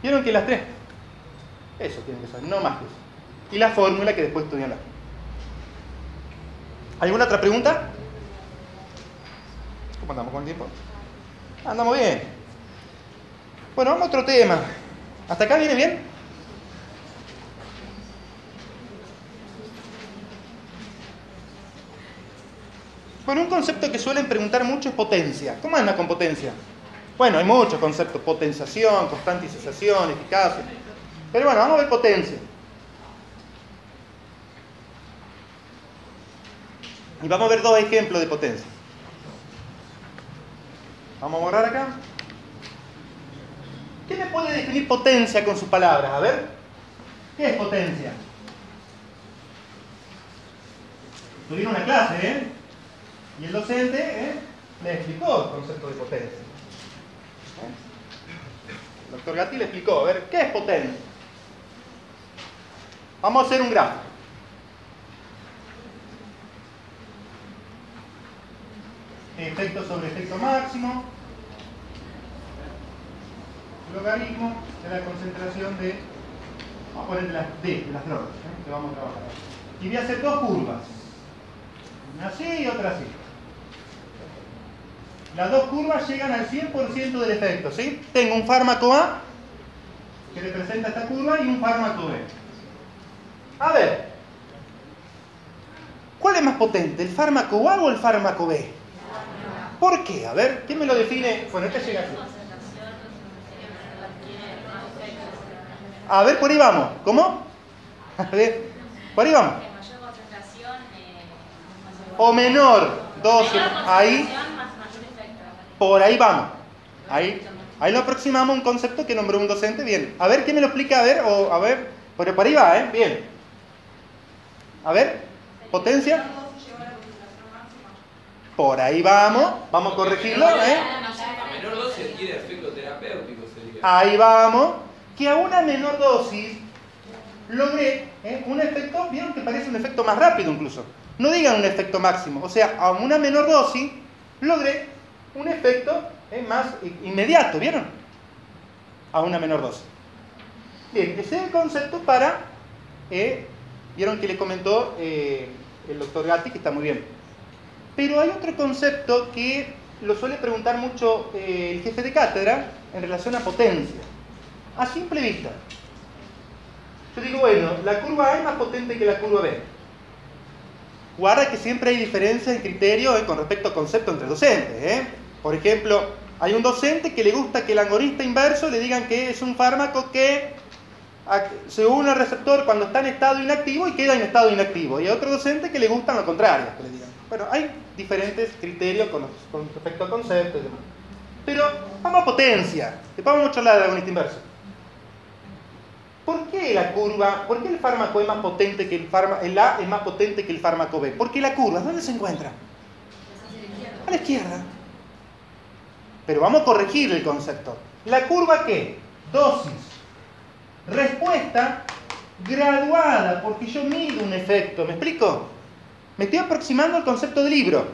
¿Vieron que las tres? Eso tienen que saber, no más que eso. Y la fórmula que después estudian. ¿Alguna otra pregunta? ¿Cómo andamos con el tiempo? Andamos bien. Bueno, vamos a otro tema. ¿Hasta acá viene bien? Bueno, un concepto que suelen preguntar mucho es potencia. ¿Cómo anda con potencia? Bueno, hay muchos conceptos. Potenciación, constantización, eficacia. Pero bueno, vamos a ver potencia. Y vamos a ver dos ejemplos de potencia. Vamos a borrar acá. ¿Qué me puede definir potencia con sus palabras? A ver. ¿Qué es potencia? Tuvieron una clase, ¿eh? Y el docente ¿eh? le explicó el concepto de potencia. ¿Eh? El doctor Gatti le explicó, a ver, ¿qué es potencia? Vamos a hacer un gráfico. Efecto sobre efecto máximo. Logaritmo de la concentración de, vamos a poner de las D, de las drogas, ¿eh? que vamos a trabajar. Y voy a hacer dos curvas. Una así y otra así. Las dos curvas llegan al 100% del efecto, ¿sí? Tengo un fármaco A que representa esta curva y un fármaco B. A ver, ¿cuál es más potente, el fármaco A o el fármaco B? ¿Por qué? A ver, ¿quién me lo define? Bueno, este llega aquí. A ver, por ahí vamos. ¿Cómo? A ver, por ahí vamos. concentración O menor dosis. Ahí, por ahí vamos. Ahí, ahí lo aproximamos a un concepto que nombró un docente. Bien. A ver, ¿quién me lo explica? A ver, o a ver. Por, por ahí va, ¿eh? Bien. A ver, potencia. Por ahí vamos. Vamos a corregirlo, ¿eh? A menor dosis adquiere efecto terapéutico, sería. Ahí vamos. Que a una menor dosis logré ¿eh? un efecto, vieron que parece un efecto más rápido incluso. No digan un efecto máximo. O sea, a una menor dosis logré un efecto ¿eh? más inmediato, ¿vieron? A una menor dosis. Bien, ese es el concepto para, eh, vieron que le comentó eh, el doctor Gatti, que está muy bien. Pero hay otro concepto que lo suele preguntar mucho eh, el jefe de cátedra en relación a potencia. A simple vista. Yo digo, bueno, la curva A es más potente que la curva B. Guarda que siempre hay diferencias en criterio con respecto a concepto entre docentes. ¿eh? Por ejemplo, hay un docente que le gusta que el angonista inverso le digan que es un fármaco que se une al receptor cuando está en estado inactivo y queda en estado inactivo. Y hay otro docente que le gustan lo contrario, que le digan. Bueno, hay diferentes criterios con, respecto a conceptos y demás. Pero vamos a potencia. Después vamos a charlar del agonista inverso. ¿Por qué la curva, por qué el fármaco es más potente que el fármaco, el A es más potente que el fármaco B? Porque la curva, ¿dónde se encuentra? A la izquierda. Pero vamos a corregir el concepto. ¿La curva qué? Dosis. Respuesta graduada, porque yo mido un efecto. ¿Me explico? Me estoy aproximando al concepto del libro.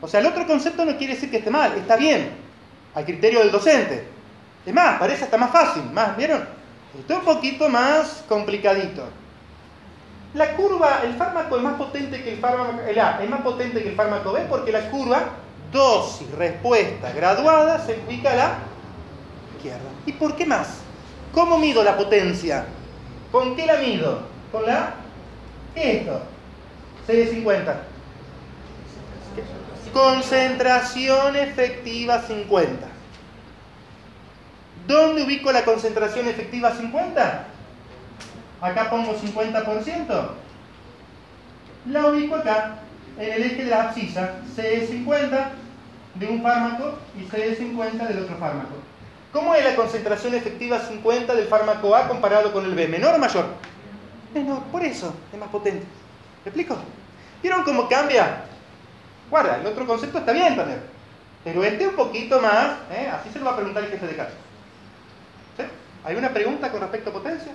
O sea, el otro concepto no quiere decir que esté mal, está bien, al criterio del docente. Es más, parece hasta más fácil, más, ¿vieron? Esto es un poquito más complicadito. La curva, el fármaco es más potente que el fármaco, el A es más potente que el fármaco B porque la curva dosis, respuesta graduada se ubica a la izquierda. ¿Y por qué más? ¿Cómo mido la potencia? ¿Con qué la mido? ¿Con la? ¿Qué es esto? 6 de 50. Concentración efectiva 50. ¿Dónde ubico la concentración efectiva 50? Acá pongo 50%. La ubico acá, en el eje de la abscisa, CD50 de un fármaco y CD50 del otro fármaco. ¿Cómo es la concentración efectiva 50 del fármaco A comparado con el B? ¿Menor o mayor? Menor, por eso es más potente. ¿Me explico? ¿Vieron cómo cambia? Guarda, el otro concepto está bien también. Pero este un poquito más, ¿eh? así se lo va a preguntar el jefe de casa. ¿Sí? ¿Hay una pregunta con respecto a potencia?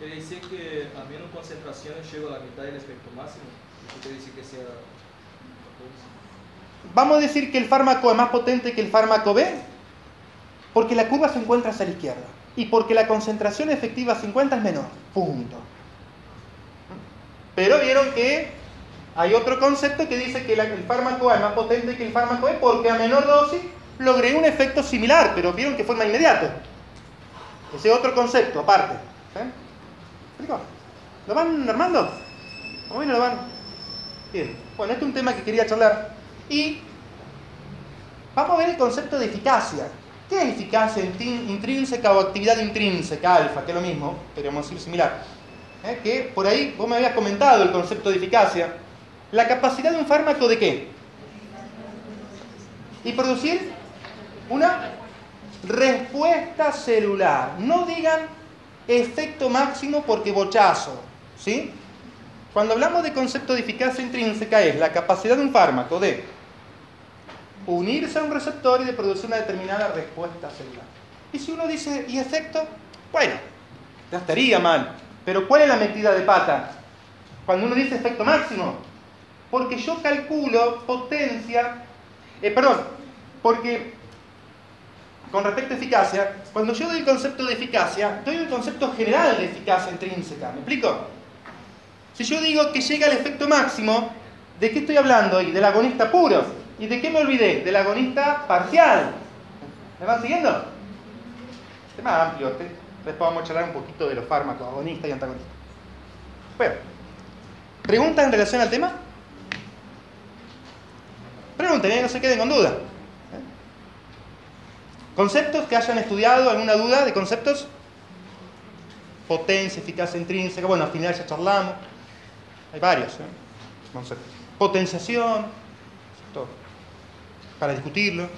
Quiere decir que a menos concentraciones llego a la mitad del espectro máximo. Eso quiere decir que sea 14. Vamos a decir que el fármaco es más potente que el fármaco B, porque la curva se encuentra hacia la izquierda y porque la concentración efectiva 50 es menor. Punto. Pero vieron que hay otro concepto que dice que el fármaco A es más potente que el fármaco B porque a menor dosis logré un efecto similar, pero vieron que fue más inmediato. Ese otro concepto aparte. ¿Sí? ¿Me explico? ¿Lo van armando? ¿Cómo bien lo van? Bien. Bueno, este es un tema que quería charlar. Y vamos a ver el concepto de eficacia. ¿Qué es eficacia intrínseca o actividad intrínseca, alfa? Que es lo mismo, queremos decir similar. ¿Eh? Que por ahí vos me habías comentado el concepto de eficacia. La capacidad de un fármaco de qué? Y producir una respuesta celular. No digan efecto máximo porque bochazo. ¿Sí? Cuando hablamos de concepto de eficacia intrínseca es la capacidad de un fármaco de unirse a un receptor y de producir una determinada respuesta celular. Y si uno dice, ¿y efecto? Bueno, ya estaría mal. Pero ¿cuál es la metida de pata? Cuando uno dice efecto máximo. Porque yo calculo potencia, eh, perdón, porque con respecto a eficacia, cuando yo doy el concepto de eficacia, doy un concepto general de eficacia intrínseca. ¿Me explico? Si yo digo que llega al efecto máximo, ¿de qué estoy hablando ahí? Del agonista puro. ¿Y de qué me olvidé? Del agonista parcial. ¿Me van siguiendo? Tema amplio. este. Después vamos a charlar un poquito de los fármacos, agonista y antagonista. Bueno, ¿preguntas en relación al tema? Pregunten, ¿eh? no se queden con duda. Conceptos que hayan estudiado, alguna duda de conceptos. Potencia, eficacia intrínseca, bueno, al final ya charlamos. Hay varios ¿eh? conceptos. Potenciación, todo. Para discutirlo.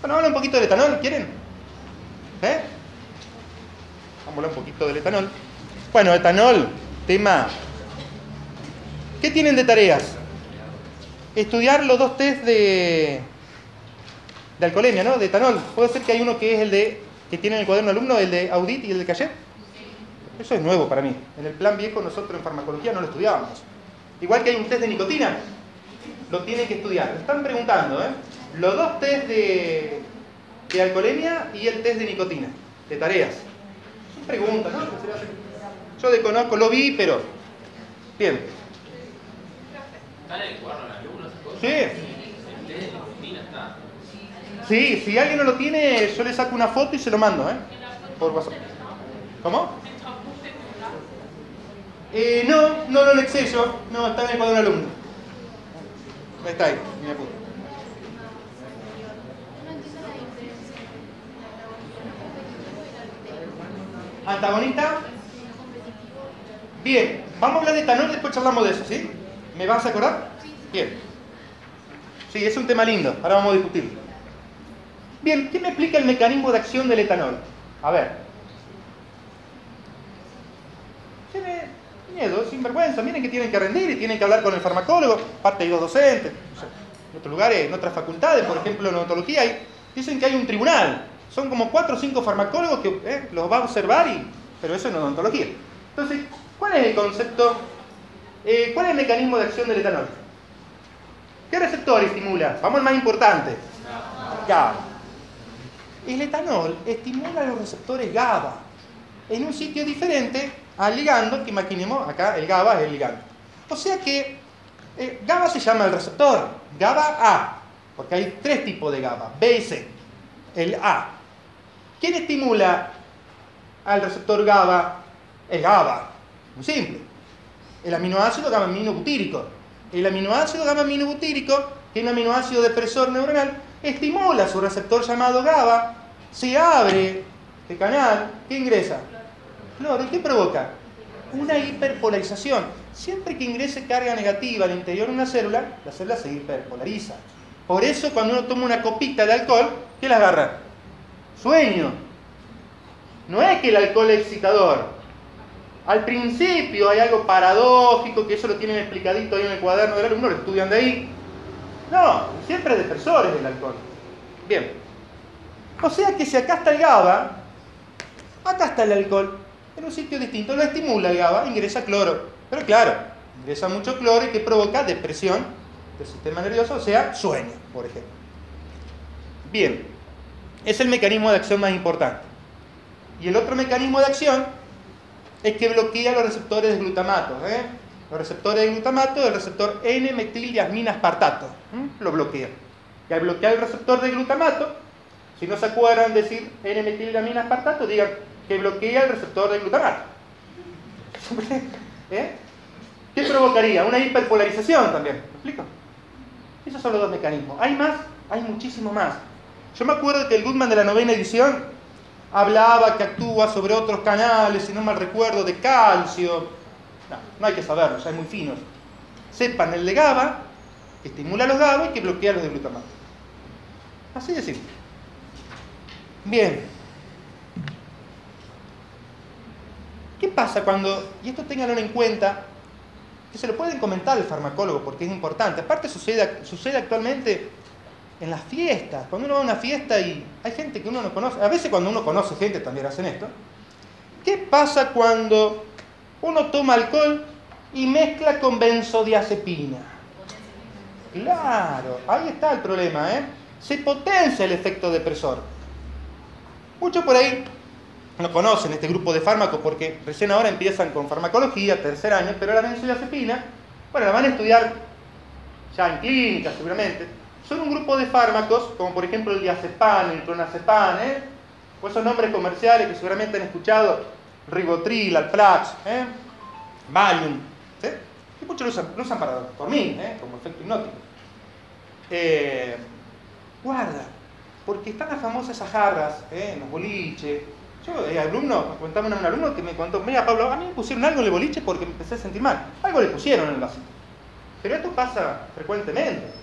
Bueno, habla un poquito del etanol, ¿quieren? ¿Eh? Vamos a hablar un poquito del etanol. Bueno, etanol, tema. ¿Qué tienen de tareas? Estudiar los dos test de, de alcoholemia, ¿no? De etanol. Puede ser que hay uno que es el de que tiene en el cuaderno alumno, el de Audit y el de Cayet. Eso es nuevo para mí. En el plan viejo nosotros en farmacología no lo estudiábamos. Igual que hay un test de nicotina, lo tienen que estudiar. Están preguntando, ¿eh? Los dos test de, de alcoholemia y el test de nicotina, de tareas. Son preguntas, ¿no? Yo desconozco, lo vi, pero. Bien. ¿Están en el cuaderno de cosas? Sí. De si alguien no lo tiene, yo le saco una foto y se lo mando, ¿eh? Por WhatsApp. ¿Cómo? Eh, no, no lo anexé yo. No, está en el cuaderno alumno. Ahí está ahí, mi el Antagonista. Bien, vamos a hablar de etanol, después charlamos de eso, ¿sí? ¿Me vas a acordar? Bien. Sí, es un tema lindo, ahora vamos a discutirlo. Bien, ¿quién me explica el mecanismo de acción del etanol? A ver. Tiene miedo, sinvergüenza, miren que tienen que rendir y tienen que hablar con el farmacólogo, parte de los docentes. En otros lugares, en otras facultades, por ejemplo en odontología, dicen que hay un tribunal. Son como cuatro o cinco farmacólogos que eh, los va a observar, y, pero eso en odontología. Entonces, ¿cuál es el concepto? eh, ¿Cuál es el mecanismo de acción del etanol? ¿Qué receptor estimula? Vamos al más importante. GABA. El etanol estimula los receptores GABA en un sitio diferente al ligando, que imaginemos, acá el GABA es el ligando. O sea que eh, GABA se llama el receptor, GABA A, porque hay tres tipos de GABA, B y C. El A. ¿Quién estimula al receptor GABA? El GABA. Muy simple. El aminoácido gamma aminobutírico. El aminoácido gamma aminobutírico, que es un aminoácido depresor neuronal, estimula su receptor llamado GABA, se abre el canal, ¿qué ingresa? Cloro. ¿Y qué provoca? Una hiperpolarización. Siempre que ingrese carga negativa al interior de una célula, la célula se hiperpolariza. Por eso cuando uno toma una copita de alcohol, ¿qué la agarra? Sueño. No es que el alcohol es excitador. Al principio hay algo paradójico, que eso lo tienen explicadito ahí en el cuaderno del alumno, lo estudian de ahí. No, siempre es depresores el alcohol. Bien. O sea que si acá está el GABA, acá está el alcohol. En un sitio distinto lo estimula el GABA, ingresa cloro. Pero claro, ingresa mucho cloro y que provoca depresión del sistema nervioso, o sea, sueño, por ejemplo. Bien, es el mecanismo de acción más importante. Y el otro mecanismo de acción es que bloquea los receptores de glutamato. ¿eh? Los receptores de glutamato, el receptor N-metil-yasmina-aspartato. Lo bloquea. Y al bloquear el receptor de glutamato, si no se acuerdan decir N-metil-yasmina-aspartato, digan que bloquea el receptor de glutamato. ¿Eh? ¿Qué provocaría? Una hiperpolarización también. ¿Me explico? Esos son los dos mecanismos. ¿Hay más? Hay muchísimo más. Yo me acuerdo que el Goodman de la novena edición hablaba que actúa sobre otros canales, si no mal recuerdo, de calcio. No, no hay que saberlo, ya es muy fino. Sepan el de GABA, que estimula los GABA y que bloquea los de glutamato. Así de simple. Bien. ¿Qué pasa cuando, y esto ténganlo en cuenta, que se lo pueden comentar al farmacólogo porque es importante. Aparte sucede, sucede actualmente en las fiestas. Cuando uno va a una fiesta y hay gente que uno no conoce, a veces cuando uno conoce gente también hacen esto. ¿Qué pasa cuando uno toma alcohol y mezcla con benzodiazepina? Claro, ahí está el problema, ¿eh? Se potencia el efecto depresor. Muchos por ahí no conocen este grupo de fármacos porque recién ahora empiezan con farmacología, tercer año, pero la benzodiazepina, bueno, la van a estudiar ya en clínica seguramente. Son un grupo de fármacos, como por ejemplo el diazepam, el clonazepam, ¿eh? o esos nombres comerciales que seguramente han escuchado, Ribotril, Alplax, ¿eh? Valium. ¿sí? que muchos lo usan, lo usan para dormir, ¿eh? como efecto hipnótico. Eh, guarda, porque están las famosas jarras ¿eh? los boliches. Yo, eh, alumno, me contaba un alumno que me contó, mira Pablo, a mí me pusieron algo en el boliche porque me empecé a sentir mal. Algo le pusieron en el vasito. Pero esto pasa frecuentemente.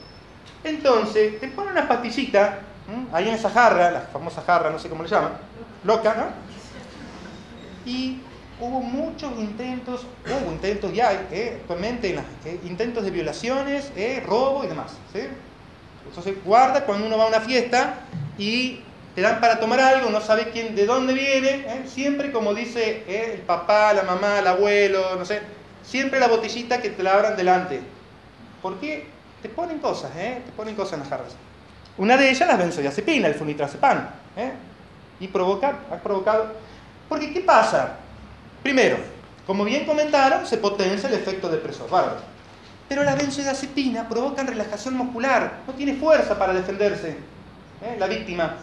Entonces, te ponen una pastillita ¿m? ahí en esa jarra, la famosa jarra, no sé cómo le llaman, loca, ¿no? Y hubo muchos intentos, hubo intentos ya ¿eh? actualmente, ¿eh? intentos de violaciones, ¿eh? robo y demás. Entonces guarda cuando uno va a una fiesta y te dan para tomar algo, no sabe quién, de dónde viene, ¿eh? siempre como dice el papá, la mamá, el abuelo, no sé, siempre la botellita que te la abran delante. Porque te ponen cosas, ¿eh? te ponen cosas en las jarras. Una de ellas las benzodiazepina, el flunitrazepam, ¿eh? y provoca, ha provocado. Porque ¿qué pasa? Primero, como bien comentaron, se potencia el efecto depresor, bárbaro. Pero la benzodiazepina provocan relajación muscular, no tiene fuerza para defenderse ¿eh? la víctima.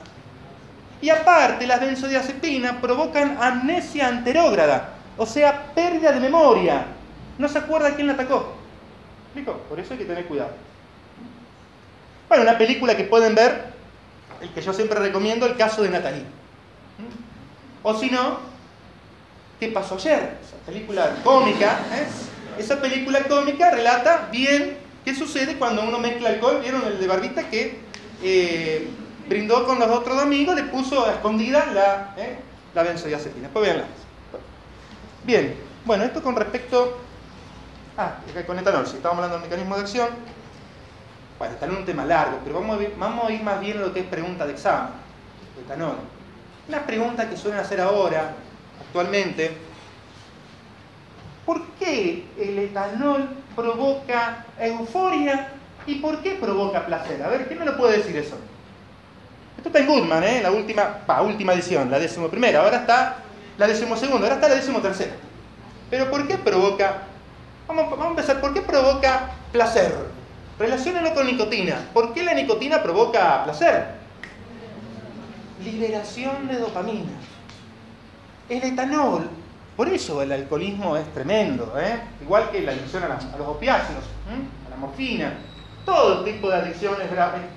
Y aparte, las benzodiazepinas provocan amnesia anterógrada, o sea, pérdida de memoria. No se acuerda quién la atacó. Por eso hay que tener cuidado. Bueno, una película que pueden ver, el que yo siempre recomiendo, el caso de Natalie. O si no, ¿qué pasó ayer? Esa película cómica, ¿eh? Esa película cómica relata bien qué sucede cuando uno mezcla alcohol. ¿Vieron el de Barbita que eh, brindó con los otros amigos, le puso a escondida la, ¿eh? la benzodiazepina? Pues véanla. Bien, bueno, esto con respecto... Ah, con etanol, si estamos hablando del mecanismo de acción. Bueno, etanol es un tema largo, pero vamos a, ir más bien a lo que es pregunta de examen. Etanol. Una pregunta que suelen hacer ahora, actualmente. ¿Por qué el etanol provoca euforia y por qué provoca placer? A ver, ¿quién me lo puede decir eso? Esto está en Goodman, ¿eh? la última, pa, última edición, la décimo primera. Ahora está la decimosegunda, ahora está la décimo tercera. Pero ¿por qué provoca? Vamos, vamos a empezar. ¿Por qué provoca placer? Relaciónalo con nicotina. ¿Por qué la nicotina provoca placer? Liberación de dopamina. El etanol, por eso el alcoholismo es tremendo, ¿eh? igual que la adicción a, los opiáceos, a la morfina, todo tipo de adicción es,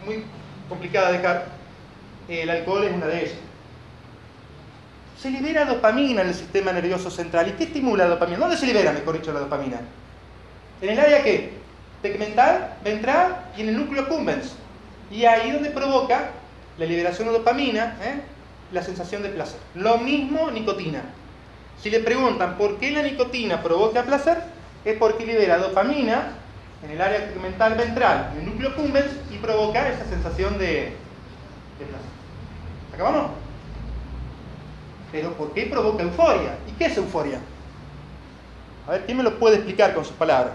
muy complicada de dejar. El alcohol es una de ellas. Se libera dopamina en el sistema nervioso central. ¿Y qué estimula la dopamina? ¿Dónde se libera, mejor dicho, la dopamina? ¿En el área qué? Tegmental, ventral y en el núcleo accumbens. Y ahí donde provoca la liberación de dopamina, ¿eh? la sensación de placer. Lo mismo nicotina. Si le preguntan por qué la nicotina provoca placer, es porque libera dopamina en el área tegmental ventral, en el núcleo accumbens, y provoca esa sensación de, de placer. ¿Acabamos? Pero ¿por qué provoca euforia? ¿Y qué es euforia? A ver, ¿quién me lo puede explicar con sus palabras?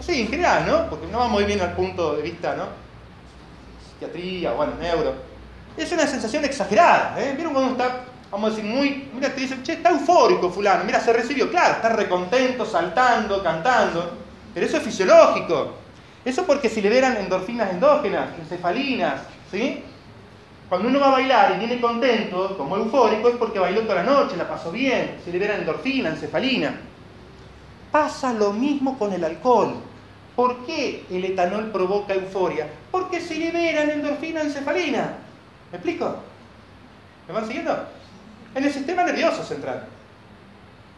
Sí, en general, ¿no? Porque no vamos ir bien al punto de vista, ¿no? Psiquiatría, bueno, neuro. Es una sensación exagerada, ¿eh? ¿Vieron cuando está, vamos a decir, muy... Mira, te dicen, che, está eufórico fulano, mira, se recibió. Claro, está recontento, saltando, cantando. Pero eso es fisiológico. Eso porque se liberan endorfinas endógenas, encefalinas, ¿sí? Cuando uno va a bailar y viene contento, como eufórico, es porque bailó toda la noche, la pasó bien, se libera endorfina, encefalina. Pasa lo mismo con el alcohol. ¿Por qué el etanol provoca euforia? Porque se liberan endorfina, encefalina. ¿Me explico? ¿Me van siguiendo? En el sistema nervioso central.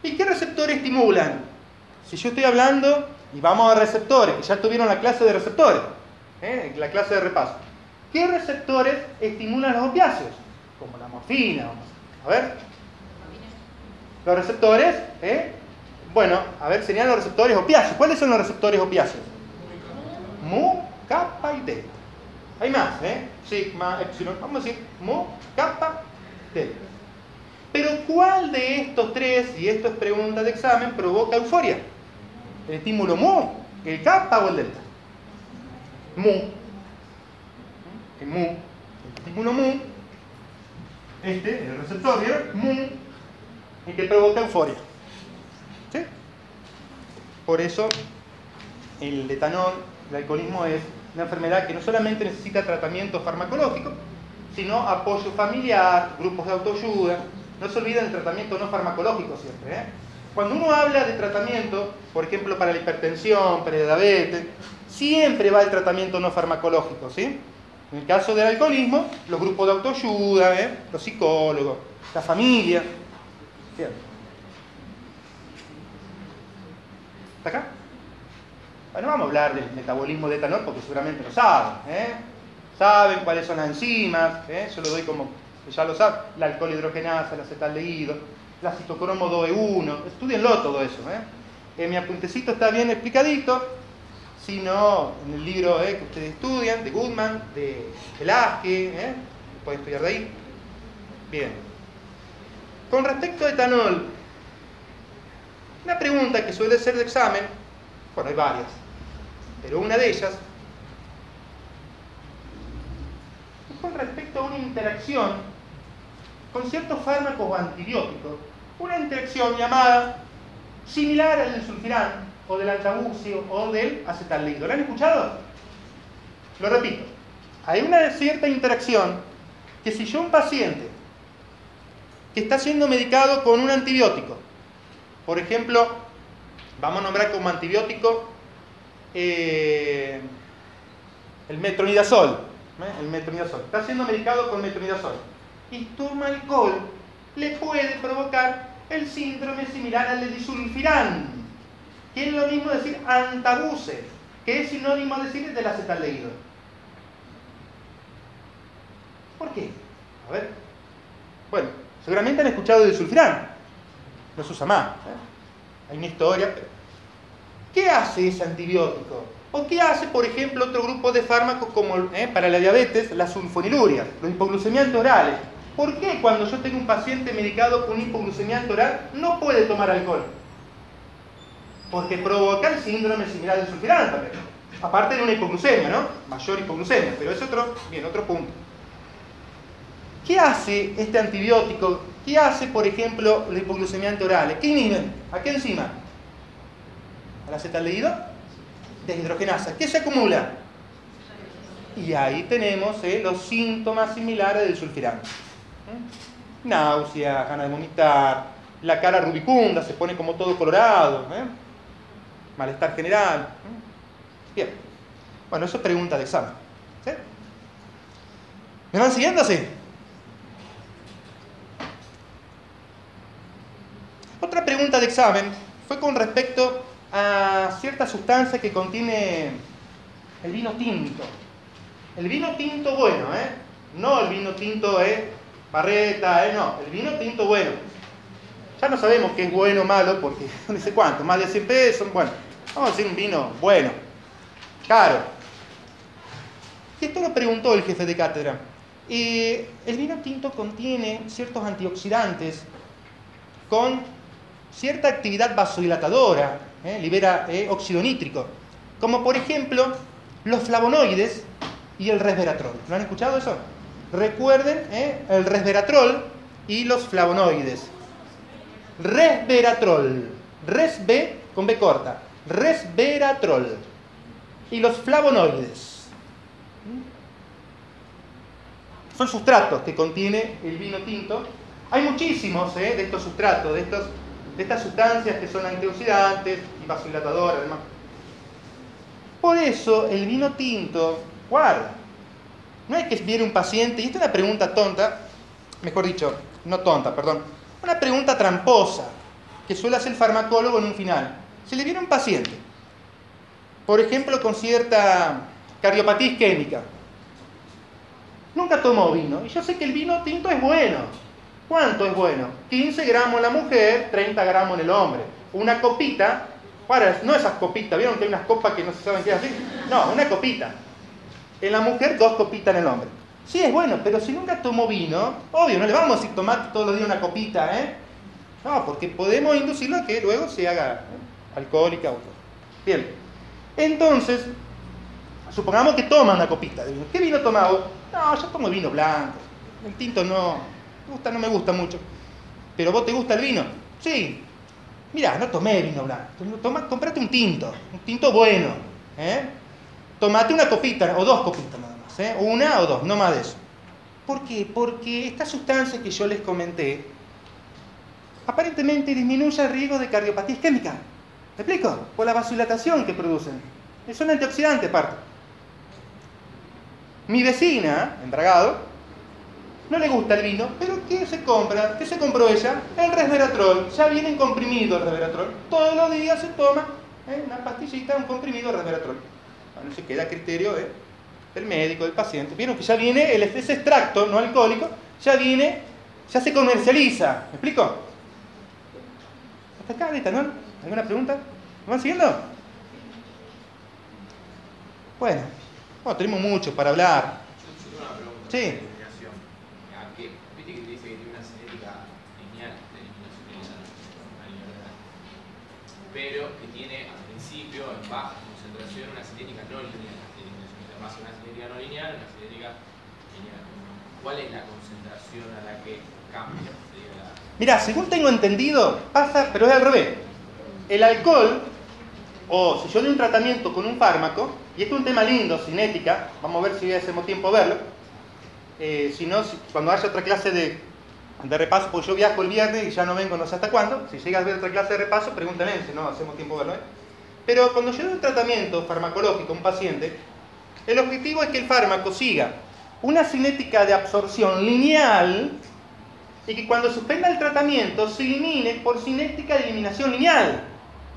¿Y qué receptores estimulan? Si yo estoy hablando, y vamos a receptores, que ya tuvieron la clase de receptores, ¿eh? la clase de repaso. ¿Qué receptores estimulan los opiáceos? Como la morfina. vamos A ver. Los receptores, ¿eh? Bueno, a ver, serían los receptores opiáceos. ¿Cuáles son los receptores opiáceos? Mu, kappa y delta. Hay más, ¿eh? Sigma, epsilon. Vamos a decir mu, kappa, delta. Pero ¿cuál de estos tres, y esto es pregunta de examen, provoca euforia? ¿El estímulo mu, el kappa o el delta? Mu. El mu, el estímulo mu, este, el receptor. Mu, el que provoca euforia. ¿Sí? Por eso el etanol, el alcoholismo es una enfermedad que no solamente necesita tratamiento farmacológico, sino apoyo familiar, grupos de autoayuda. No se olviden del tratamiento no farmacológico siempre. ¿eh? cuando uno habla de tratamiento, por ejemplo, para la hipertensión, para la diabetes, siempre va el tratamiento no farmacológico, ¿sí? En el caso del alcoholismo, los grupos de autoayuda, ¿eh? los psicólogos, la familia. ¿Está acá? Bueno, vamos a hablar del metabolismo de etanol porque seguramente lo saben. ¿eh? Saben cuáles son las enzimas, ¿eh? yo lo doy como ya lo saben. La alcohol hidrogenasa, el acetaldehído, la citocromo 2E1. Estudienlo todo eso. ¿eh? En mi apuntecito está bien explicadito. Si no, en el libro ¿eh? que ustedes estudian, de Goodman, de Velázquez, ¿eh? pueden estudiar de ahí. Bien. Con respecto a etanol, una pregunta que suele ser de examen, bueno, hay varias, pero una de ellas es con respecto a una interacción con ciertos fármacos o antibióticos, una interacción llamada similar al del sulfirán o del altabucio o del acetaldehído. ¿Lo han escuchado? Lo repito, hay una cierta interacción que si yo un paciente que está siendo medicado con un antibiótico, por ejemplo, vamos a nombrar como antibiótico eh, el metronidazol. ¿eh? El metronidazol. Está siendo medicado con metronidazol. Y toma alcohol, le puede provocar el síndrome similar al de disulfirán, es lo mismo decir antabuse, que es sinónimo de decir del acetaldehído. ¿Por qué? A ver. Bueno, seguramente han escuchado de sulfirán. No se usa más. ¿eh? Hay una historia. ¿Qué hace ese antibiótico? ¿O qué hace, por ejemplo, otro grupo de fármacos como ¿eh? para la diabetes, la sulfoniluria, los hipoglucemiantes orales? ¿Por qué cuando yo tengo un paciente medicado con hipoglucemiante oral no puede tomar alcohol? Porque provoca el síndrome similar del sulfirán también. Aparte de una hipoglucemia, ¿no? Mayor hipoglucemia, pero es otro, bien, otro punto. ¿Qué hace este antibiótico? ¿Qué hace, por ejemplo, la hipoglucemiante oral? ¿Qué inhiben? ¿A qué enzima? ¿Al acetaldehído? Deshidrogenasa. ¿Qué se acumula? Y ahí tenemos eh, los síntomas similares del sulfirán. ¿Eh? Náusea, ganas de vomitar, la cara rubicunda, se pone como todo colorado, ¿eh? Malestar general. Bien. Bueno, eso es pregunta de examen. ¿Me van siguiendo así? Otra pregunta de examen fue con respecto a cierta sustancia que contiene el vino tinto. El vino tinto bueno, ¿eh? No el vino tinto, ¿eh? Barreta, ¿eh? No, el vino tinto bueno. Ya no sabemos qué es bueno o malo porque no sé cuánto, más de 100 pesos, bueno, vamos a decir un vino bueno, caro. Esto lo preguntó el jefe de cátedra. Eh, el vino tinto contiene ciertos antioxidantes con cierta actividad vasodilatadora, ¿eh? libera eh, óxido nítrico, como por ejemplo los flavonoides y el resveratrol. ¿No han escuchado eso? Recuerden ¿eh? el resveratrol y los flavonoides. Resveratrol, resve con B corta, resveratrol y los flavonoides. Son sustratos que contiene el vino tinto. Hay muchísimos ¿eh? de estos sustratos, de, estas sustancias que son antioxidantes y vasodilatadoras, además. Por eso el vino tinto, guarda, no es que viene un paciente, y esta es una pregunta tonta, mejor dicho, no tonta, perdón, una pregunta tramposa que suele hacer el farmacólogo en un final. Si le viene un paciente, por ejemplo, con cierta cardiopatía isquémica, nunca tomó vino, y yo sé que el vino tinto es bueno. ¿Cuánto es bueno? 15 gramos en la mujer, 30 gramos en el hombre. Una copita, para, no esas copitas, ¿vieron que hay unas copas que no se saben qué es así? No, una copita. En la mujer, dos copitas en el hombre. Sí, es bueno, pero si nunca tomó vino, obvio, no le vamos a decir tomar todos los días una copita, ¿eh? No, porque podemos inducirlo a que luego se haga ¿eh? Alcohólica o todo. Bien. Entonces, supongamos que toma una copita de vino. ¿Qué vino tomado? No, yo tomo vino blanco. El tinto no, me gusta, no me gusta mucho. ¿Pero vos te gusta el vino? Sí. Mirá, no tomé vino blanco. Toma, comprate un tinto, un tinto bueno. ¿eh? Tomate una copita, o dos copitas nada más. ¿eh? Una o dos, no más de eso. ¿Por qué? Porque estas sustancias que yo les comenté aparentemente disminuye el riesgo de cardiopatía isquémica. ¿Me explico? Por la vasodilatación que producen. Es un antioxidante aparte. Mi vecina, en Bragado, no le gusta el vino, pero ¿qué se compra? ¿Qué se compró ella? El resveratrol. Ya viene en comprimido el resveratrol. Todos los días se toma ¿eh? una pastillita, un comprimido de resveratrol. Bueno, se queda a criterio ¿eh? del médico, del paciente. Vieron que ya viene el, ese extracto no alcohólico, ya viene, ya se comercializa. ¿Me explico? Hasta acá, ¿no? ¿Alguna pregunta? ¿Me van siguiendo? Bueno, bueno, tenemos mucho para hablar. Yo, tengo una pregunta. Sí. Viste que te dice que tiene una cinética lineal de eliminación. Pero que tiene al principio, en baja concentración, una cinética no lineal una cinética no lineal, una cinética lineal. ¿Cuál es la concentración a la que cambia? Mirá, según tengo entendido, pasa, pero es al revés. El alcohol, o si yo doy un tratamiento con un fármaco, y esto es un tema lindo, cinética, vamos a ver si hacemos tiempo a verlo. Eh, si no, cuando haya otra clase de, de repaso, porque yo viajo el viernes y ya no vengo no sé hasta cuándo, si llegas a ver otra clase de repaso, pregúntame si no hacemos tiempo a verlo. ¿eh? Pero cuando yo doy un tratamiento farmacológico a un paciente, el objetivo es que el fármaco siga una cinética de absorción lineal y que cuando suspenda el tratamiento se elimine por cinética de eliminación lineal.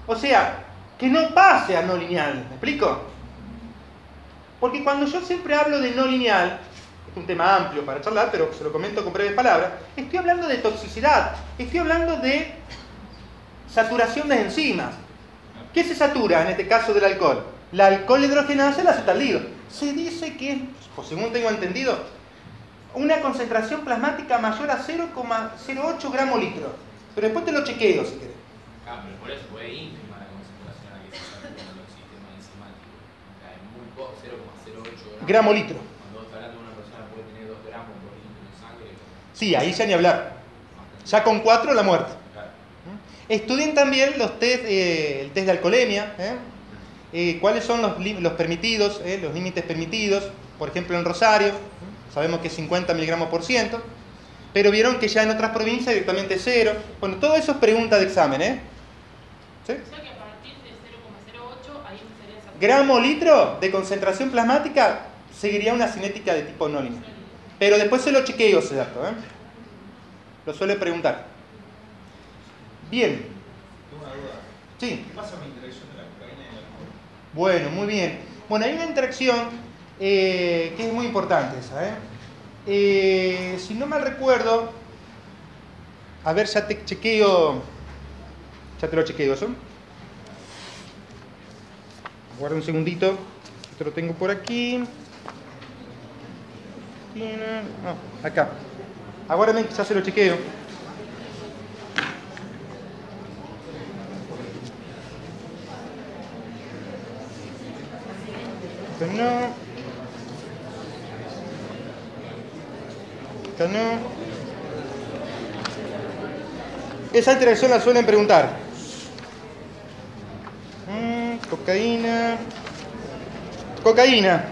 O sea, que no pase a no lineal. ¿Me explico? Porque cuando yo siempre hablo de no lineal, es un tema amplio para charlar, pero se lo comento con breves palabras, estoy hablando de toxicidad, estoy hablando de saturación de enzimas. ¿Qué se satura en este caso del alcohol? La alcohol hidrogenasa el acetaldehído. Se dice que es, o según tengo entendido, una concentración plasmática mayor a 0,08 gramos litro. Pero después te lo chequeo si querés. Ah, pero por eso fue ínfima la concentración a la que se saturan los sistemas enzimáticos. O sea, es muy poco, 0,08 gramos. Gramo litro. Cuando vos hablando de una persona puede tener 2 gramos por litro de sangre, Sí, ahí ya ni hablar. Ya con 4 la muerte. Claro. Estudien también los test, eh, el test de alcoholemia, ¿eh? Eh, cuáles son los, los permitidos, ¿eh? los límites permitidos, por ejemplo en Rosario, sabemos que es 50 miligramos por ciento, pero vieron que ya en otras provincias directamente cero. Bueno, todo eso es pregunta de examen, ¿eh? ¿Sí? O sea que a partir de 0,08 ahí sería esa Gramo litro de concentración plasmática seguiría una cinética de tipo no lineal. Pero después se lo chequeo ese dato, ¿eh? Lo suele preguntar. Bien, Tengo una duda. sí. ¿Qué pasa con la interacción de la cocaína y el alcohol? Bueno, muy bien. Bueno, hay una interacción eh, que es muy importante esa, ¿eh? Eh, Si no mal recuerdo, a ver, ya te chequeo, ya te lo chequeo eso. Guarda un segundito, esto lo tengo por aquí. No, acá. Aguárdame ya se lo chequeo. Acá no. Acá no. Esa interacción la suelen preguntar. Mm, cocaína. Cocaína.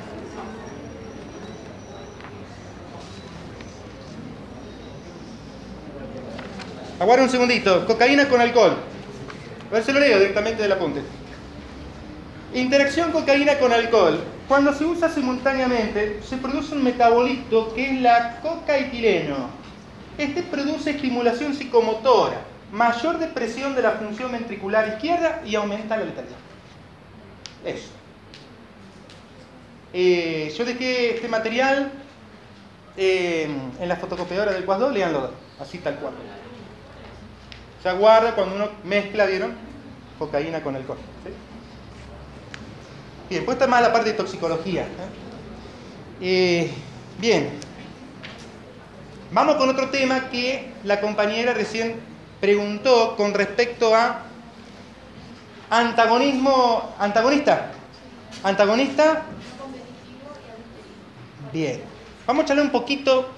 Aguarda un segundito. Cocaína con alcohol. A ver si lo leo directamente del apunte. Interacción cocaína con alcohol. Cuando se usa simultáneamente, se produce un metabolito que es la cocaetileno. Este produce estimulación psicomotora, mayor depresión de la función ventricular izquierda y aumenta la letalidad. Eso. Eh, yo dejé este material eh, en la fotocopiadora del cuadro, leanlo así tal cual. Se aguarda cuando uno mezcla, ¿vieron? Cocaína con alcohol. Bien, pues está más la parte de toxicología. ¿eh? Eh, bien, vamos con otro tema que la compañera recién preguntó con respecto a antagonismo, antagonista, antagonista. Bien, vamos a charlar un poquito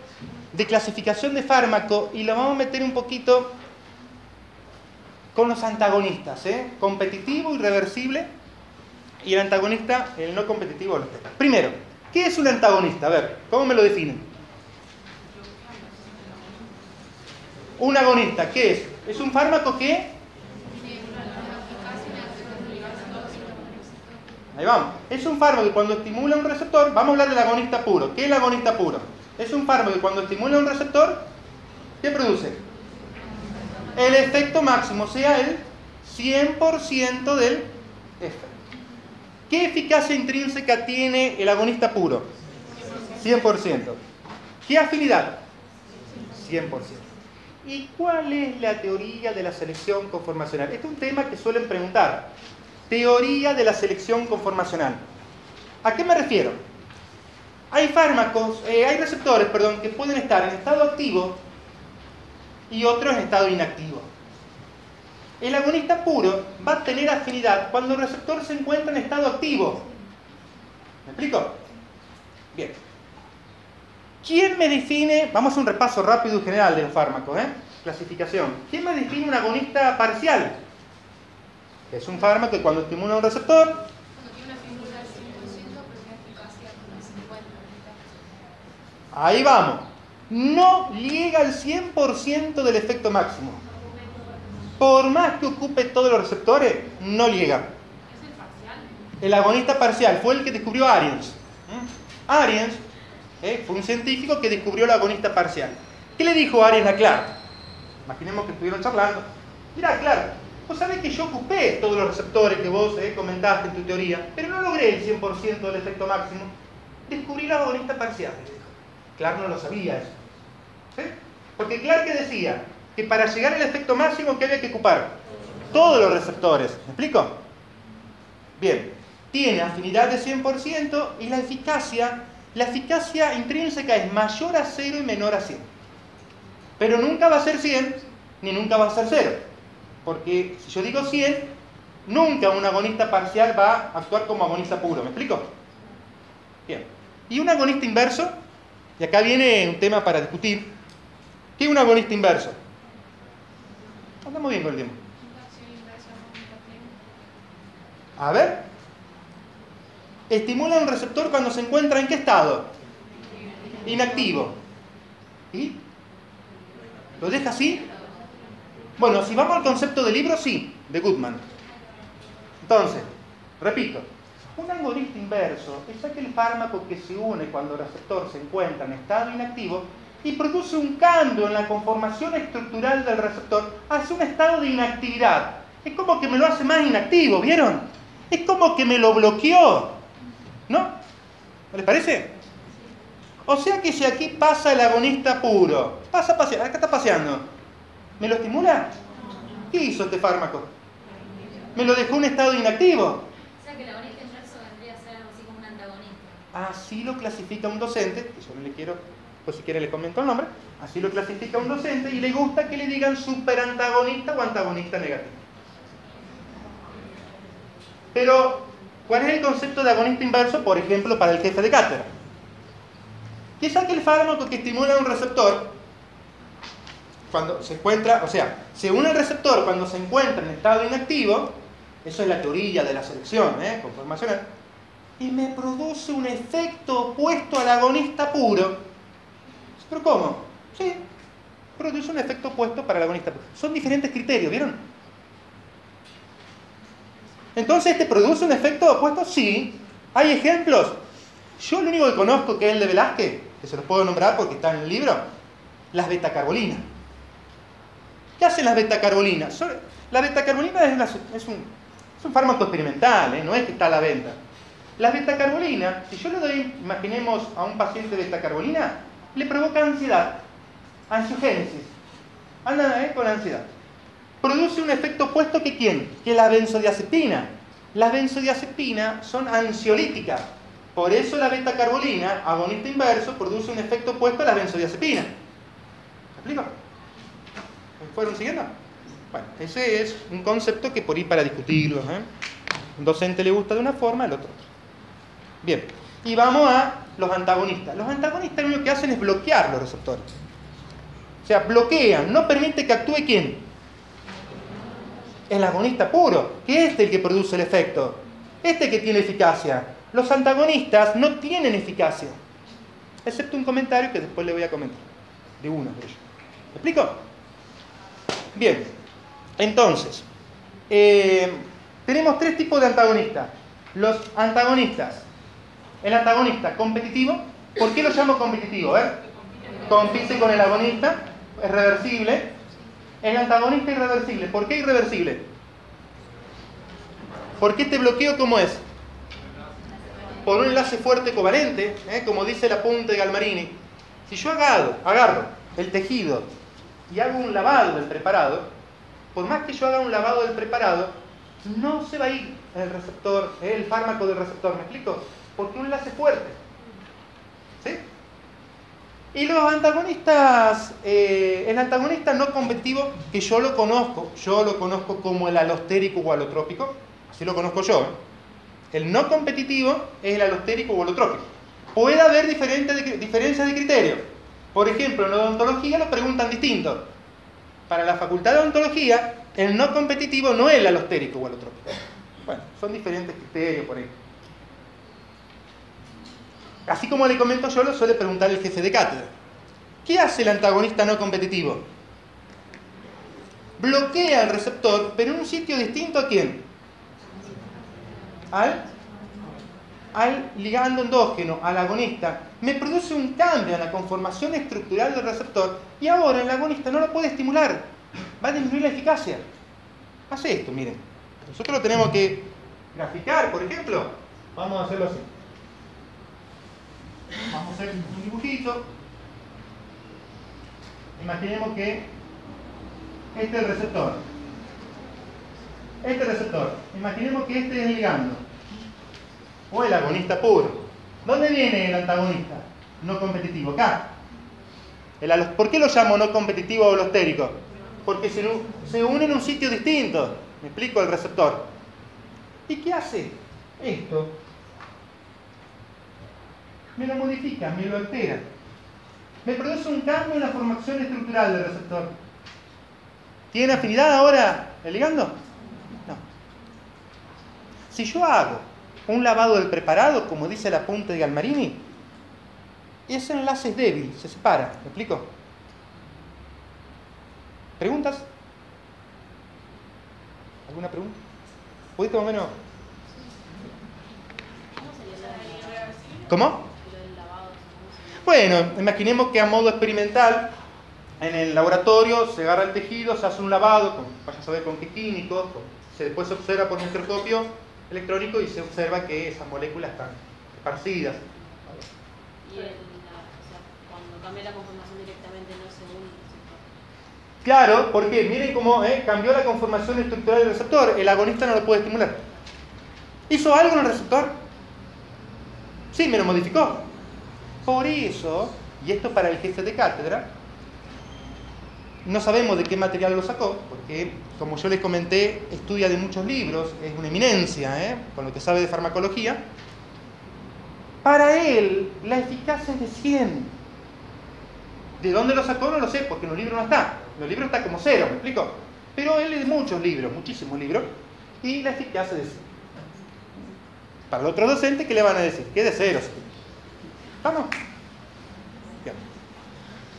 de clasificación de fármaco y lo vamos a meter un poquito con los antagonistas, ¿eh? competitivo, irreversible y el antagonista, el no competitivo. Primero, ¿qué es un antagonista? A ver, ¿cómo me lo definen? Un agonista, ¿qué es? Es un fármaco que... Ahí vamos. Es un fármaco que cuando estimula un receptor, vamos a hablar del agonista puro. ¿Qué es el agonista puro? Es un fármaco que cuando estimula un receptor, ¿qué produce? El efecto máximo, o sea, el 100% del efecto. ¿Qué eficacia intrínseca tiene el agonista puro? 100%. ¿Qué afinidad? 100%. ¿Y cuál es la teoría de la selección conformacional? Este es un tema que suelen preguntar. Teoría de la selección conformacional. ¿A qué me refiero? Hay fármacos, eh, hay receptores, perdón, que pueden estar en estado activo y otros en estado inactivo. El agonista puro va a tener afinidad cuando el receptor se encuentra en estado activo. ¿Me explico? Bien. ¿Quién me define, vamos a hacer un repaso rápido y general de los fármacos, ¿eh? clasificación. ¿Quién me define un agonista parcial? Es un fármaco que cuando estimula un receptor, Cuando tiene una figura del 100%, pero tiene eficacia con el 50%. ahí vamos, no llega al 100% del efecto máximo. Por más que ocupe todos los receptores, no llega. ¿Es el parcial? El agonista parcial fue el que descubrió Ariens. ¿Mm? Ariens ¿eh? fue un científico que descubrió el agonista parcial. ¿Qué le dijo Ariens a Clark? Imaginemos que estuvieron charlando. Mira, Clark, vos sabés que yo ocupé todos los receptores que vos eh, comentaste en tu teoría, pero no logré el 100% del efecto máximo. Descubrí el agonista parcial. le dijo. Clark no lo sabía eso. ¿Sí? Porque Clark que decía que para llegar al efecto máximo que había que ocupar todos los receptores. ¿Me explico? Bien, tiene afinidad de 100% y la eficacia, la eficacia intrínseca es mayor a 0 y menor a 100. Pero nunca va a ser 100 ni nunca va a ser 0. Porque si yo digo 100, nunca un agonista parcial va a actuar como agonista puro. ¿Me explico? Bien. ¿Y un agonista inverso? Y acá viene un tema para discutir. ¿Qué es un agonista inverso? Andamos bien con el tiempo. A ver. Estimula un receptor cuando se encuentra en qué estado? Inactivo. ¿Y? ¿Lo deja así? Bueno, si vamos al concepto del libro, sí, de Goodman. Entonces, repito, un agonista inverso es aquel fármaco que se une cuando el receptor se encuentra en estado inactivo y produce un cambio en la conformación estructural del receptor hacia un estado de inactividad. Es como que me lo hace más inactivo, ¿vieron? Es como que me lo bloqueó. ¿No? ¿No les parece? O sea que si aquí pasa el agonista puro, pasa paseando, acá está paseando, ¿me lo estimula? ¿Qué hizo este fármaco? ¿Me lo dejó en estado inactivo? O sea que el agonista inverso vendría a ser algo así como un antagonista. Así lo clasifica un docente, que yo no le quiero, pues si quiere le comento el nombre, así lo clasifica un docente y le gusta que le digan superantagonista o antagonista negativo. Pero, ¿cuál es el concepto de agonista inverso, por ejemplo, para el jefe de cátedra? Que es aquel fármaco que estimula un receptor cuando se encuentra, o sea, se une al receptor cuando se encuentra en estado inactivo, eso es la teoría de la selección ¿eh? conformacional, y me produce un efecto opuesto al agonista puro. ¿Pero cómo? Sí, produce un efecto opuesto para el agonista puro. Son diferentes criterios, ¿vieron? Entonces, ¿este produce un efecto opuesto? Sí. ¿Hay ejemplos? Yo lo único que conozco que es el de Velázquez, que se los puedo nombrar porque está en el libro, las betacarbolinas. ¿Qué hacen las betacarbolinas? La betacarbolina es, una- es un, es fármaco experimental, ¿eh? no es que está a la venta. Las betacarbolinas, si yo le doy, imaginemos a un paciente betacarbolina, le provoca ansiedad, ansiogénesis. Anda ¿eh? con ansiedad. Produce un efecto opuesto que quién? Que la benzodiazepina. Las benzodiazepinas son ansiolíticas. Por eso la betacarbolina, agonista inverso, produce un efecto opuesto a la benzodiazepina. ¿Me explico? ¿Me fueron siguiendo? Bueno, ese es un concepto que por ir para discutirlo. ¿eh? Un docente le gusta de una forma, el otro. Bien, y vamos a los antagonistas. Los antagonistas lo que hacen es bloquear los receptores. O sea, bloquean, no permite que actúe quién. El agonista puro, que es el que produce el efecto. Este que tiene eficacia. Los antagonistas no tienen eficacia. Excepto un comentario que después le voy a comentar. De uno de ellos. ¿Me explico? Bien, entonces, eh, tenemos tres tipos de antagonistas. Los antagonistas. El antagonista competitivo, ¿por qué lo llamo competitivo? Ver, compite con el agonista, es reversible. El antagonista irreversible, ¿por qué irreversible? Porque este bloqueo, ¿cómo es? Por un enlace fuerte covalente, ¿eh? como dice la punta de Galmarini. Si yo agarro, agarro el tejido y hago un lavado del preparado, por más que yo haga un lavado del preparado, no se va a ir el receptor, ¿eh? el fármaco del receptor, ¿me explico? Porque un enlace fuerte. ¿Sí? Y los antagonistas, eh, el antagonista no competitivo, que yo lo conozco, yo lo conozco como el alostérico o alotrópico, así lo conozco yo. El no competitivo es el alostérico o alotrópico. Puede haber diferentes diferencias de criterio. Por ejemplo, en la odontología lo preguntan distinto. Para la facultad de odontología, el no competitivo no es el alostérico o alotrópico. Bueno, son diferentes criterios por ahí. Así como le comento yo, lo suele preguntar el jefe de cátedra. ¿Qué hace el antagonista no competitivo? Bloquea el receptor, pero en un sitio distinto a quién? Al, al ligando endógeno, al agonista. Me produce un cambio en la conformación estructural del receptor y ahora el agonista no lo puede estimular. Va a disminuir la eficacia. Hace esto, miren. Nosotros lo tenemos que graficar, por ejemplo. Vamos a hacerlo así. Vamos a hacer un dibujito. Imaginemos que este es el receptor. Este receptor. Imaginemos que este es el ligando. O el agonista puro. ¿Dónde viene el antagonista? No competitivo. Acá. ¿Por qué lo llamo no competitivo o alostérico? Porque se, se une en un sitio distinto. Me explico el receptor. ¿Y qué hace? Esto me lo modifica, me lo altera. Me produce un cambio en la formación estructural del receptor. ¿Tiene afinidad ahora el ligando? No. Si yo hago un lavado del preparado, como dice la punta de Galmarini, ese enlace es débil, se separa. ¿Me explico? ¿Preguntas? ¿Alguna pregunta? ¿Pudiste más o menos? ¿Cómo? Bueno, imaginemos que a modo experimental, en el laboratorio se agarra el tejido, se hace un lavado, con, vaya a saber con qué químicos, se, después se observa por microscopio electrónico y se observa que esas moléculas están esparcidas. Y el, la, o sea, cuando cambia la conformación directamente no el receptor. Claro, porque miren cómo eh, cambió la conformación estructural del receptor, el agonista no lo puede estimular. ¿Hizo algo en el receptor? Sí, me lo modificó. Por eso, y esto para el jefe de cátedra, no sabemos de qué material lo sacó, porque como yo les comenté, estudia de muchos libros, es una eminencia ¿eh? con lo que sabe de farmacología. Para él, la eficacia es de 100. ¿De dónde lo sacó? No lo sé, porque en los libros no está. En los libros está como cero, ¿me explico? Pero él de muchos libros, muchísimos libros, y la eficacia es de 100. Para el otro docente, ¿qué le van a decir? Que de cero. ¿Vamos? Bien.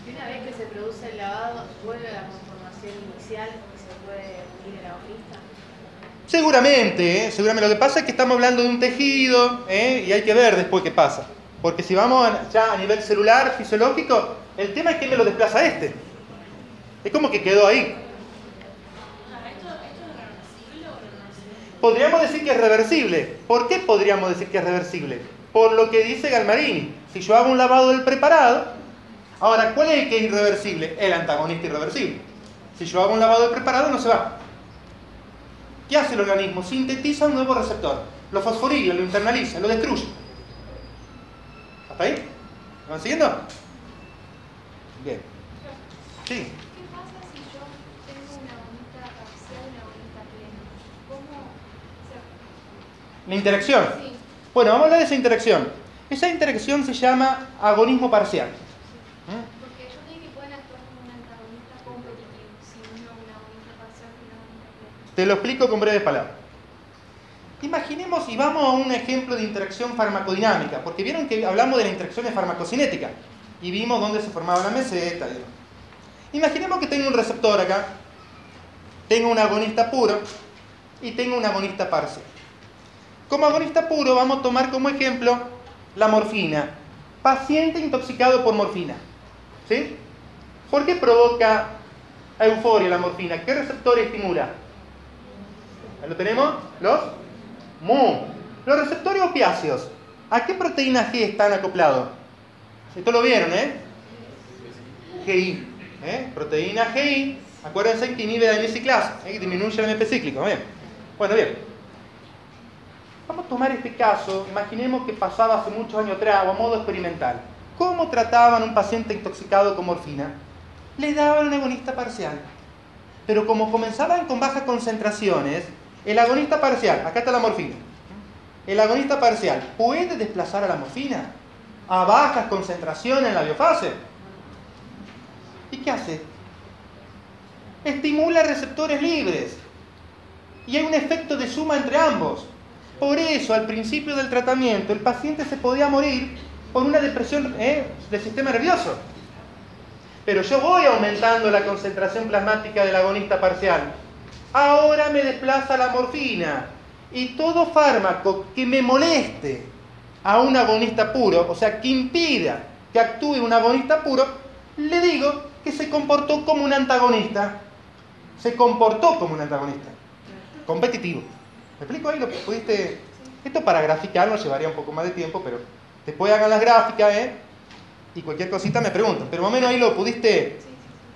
Y una vez que se produce el lavado, vuelve a la conformación inicial y se puede unir el agonista. Seguramente, ¿eh? seguramente. Lo que pasa es que estamos hablando de un tejido ¿eh? y hay que ver después qué pasa. Porque si vamos a- ya a nivel celular, fisiológico, el tema es que me lo desplaza este. Es como que quedó ahí. Ah, ¿Esto, ¿Esto es reversible o reversible? Podríamos decir que es reversible. ¿Por qué podríamos decir que es reversible? Por lo que dice Galmarini. Si yo hago un lavado del preparado, ahora, ¿cuál es el que es irreversible? El antagonista irreversible. Si yo hago un lavado del preparado, no se va. ¿Qué hace el organismo? Sintetiza un nuevo receptor. Lo fosforila, lo internaliza, lo destruye. ¿Hasta ahí? ¿Me van siguiendo? Bien. Sí. ¿Qué pasa si yo tengo una bonita parcial y una bonita plena? ¿Cómo? O sea, La interacción. Bueno, vamos a hablar de esa interacción. Esa interacción se llama agonismo parcial. Te lo explico con breves palabras. Imaginemos y vamos a un ejemplo de interacción farmacodinámica, porque vieron que hablamos de la interacción farmacocinética y vimos dónde se formaba la meseta. y. Imaginemos que tengo un receptor acá tengo un agonista puro y tengo un agonista parcial. Como agonista puro vamos a tomar como ejemplo la morfina. Paciente intoxicado por morfina. ¿Sí? ¿Por qué provoca euforia la morfina? ¿Qué receptor estimula? ¿Ahí ¿Lo tenemos? Los MU. Los receptores opiáceos. ¿A qué proteína G están acoplados? Esto lo vieron, ¿eh? GI. ¿eh? Proteína GI. Acuérdense que inhibe la ciclasa, ¿eh? que disminuye el MP cíclico. Bueno, bien. Vamos a tomar este caso, imaginemos que pasaba hace muchos años atrás o a modo experimental. ¿Cómo trataban a un paciente intoxicado con morfina? Le daban un agonista parcial. Pero como comenzaban con bajas concentraciones, el agonista parcial, acá está la morfina, el agonista parcial puede desplazar a la morfina a bajas concentraciones en la biofase. ¿Y qué hace? Estimula receptores libres. Y hay un efecto de suma entre ambos. Por eso, al principio del tratamiento, el paciente se podía morir por una depresión ¿eh? del sistema nervioso. Pero yo voy aumentando la concentración plasmática del agonista parcial. Ahora me desplaza la morfina. Y todo fármaco que me moleste a un agonista puro, o sea, que impida que actúe un agonista puro, le digo que se comportó como un antagonista. Se comportó como un antagonista. Competitivo. ¿Me explico ahí? ¿Lo pudiste? Esto para graficarlo llevaría un poco más de tiempo, pero después hagan las gráficas, ¿eh? Y cualquier cosita me preguntan. Pero más o menos ahí lo pudiste.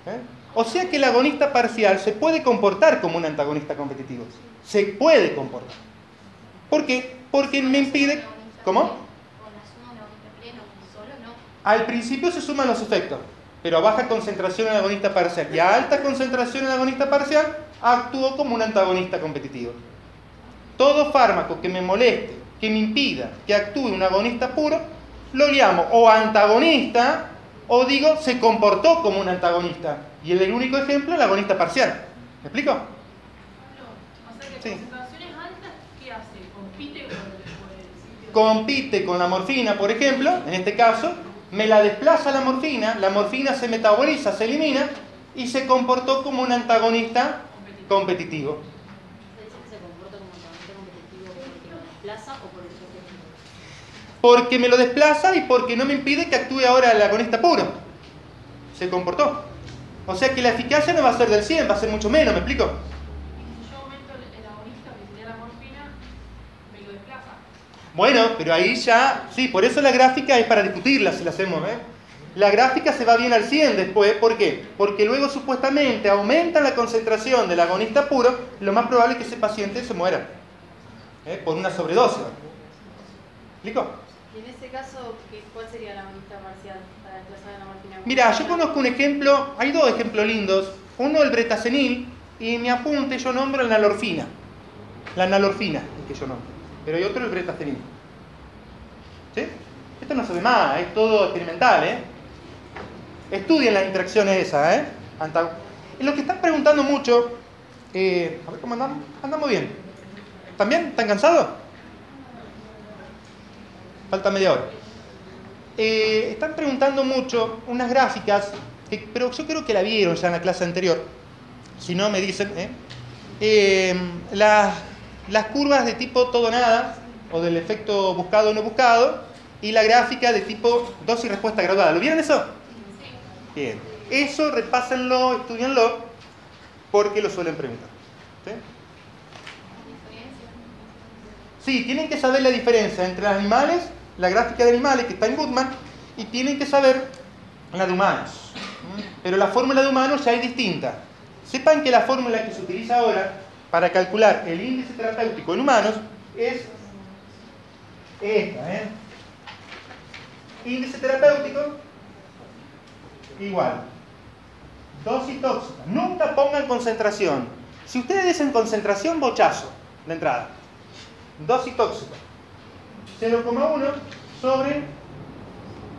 ¿eh? O sea que el agonista parcial se puede comportar como un antagonista competitivo. Se puede comportar. ¿Por qué? Porque me impide. ¿Cómo? Al principio se suman los efectos, pero a baja concentración en agonista parcial y a alta concentración en agonista parcial actúo como un antagonista competitivo. Todo fármaco que me moleste, que me impida que actúe un agonista puro, lo llamo o antagonista o digo se comportó como un antagonista. Y el único ejemplo el agonista parcial. ¿Me explico? No, o sea que Sí. concentraciones altas, ¿qué hace? ¿Compite con el, compite con la morfina, por ejemplo, en este caso, me la desplaza la morfina, la morfina se metaboliza, se elimina y se comportó como un antagonista competitivo. ¿Se dice que se comporta como antagonista competitivo porque lo desplaza o por el propio Porque me lo desplaza y porque no me impide que actúe ahora el agonista puro. Se comportó. O sea que la eficacia no va a ser del 100, va a ser mucho menos, ¿me explico? Si yo aumento el, el agonista que tenía la morfina, me lo desplaza. Bueno, pero ahí ya, sí, por eso la gráfica es para discutirla si la hacemos, ¿eh? La gráfica se va bien al 100 después, ¿por qué? Porque luego supuestamente aumenta la concentración del agonista puro, lo más probable es que ese paciente se muera ¿eh? por una sobredosis. ¿Explico? Y en ese caso, ¿qué- ¿cuál sería la agonista parcial para desplazar la morfina? Mira, yo conozco un ejemplo, hay dos ejemplos lindos. Uno el bretacenil y en mi apunte yo nombro la nalorfina. La nalorfina es que yo nombro. Pero hay otro el bretacenil. ¿Sí? Esto no se ve más, es todo experimental, ¿eh? Estudien las interacciones esas, ¿eh? Anta- Y lo que están preguntando mucho, eh, a ver cómo andamos, andamos bien. ¿También? ¿Están cansados? Falta media hora. Eh, están preguntando mucho unas gráficas, que- pero yo creo que la vieron ya en la clase anterior. Si no, me dicen. ¿eh? Eh, las, las curvas de tipo todo o nada, o del efecto buscado o no buscado, y la gráfica de tipo dosis y respuesta graduada. ¿Lo vieron eso? Bien. Eso repásenlo, estudienlo, porque lo suelen preguntar. ¿sí? Sí, tienen que saber la diferencia entre los animales, la gráfica de animales que está en Goodman, y tienen que saber la de humanos. Pero la fórmula de humanos ya es distinta. Sepan que la fórmula que se utiliza ahora para calcular el índice terapéutico en humanos es esta. ¿eh? Índice terapéutico igual. Dosis tóxica. Nunca pongan concentración. Si ustedes dicen concentración, bochazo de entrada. Dosis tóxica. 0,1 sobre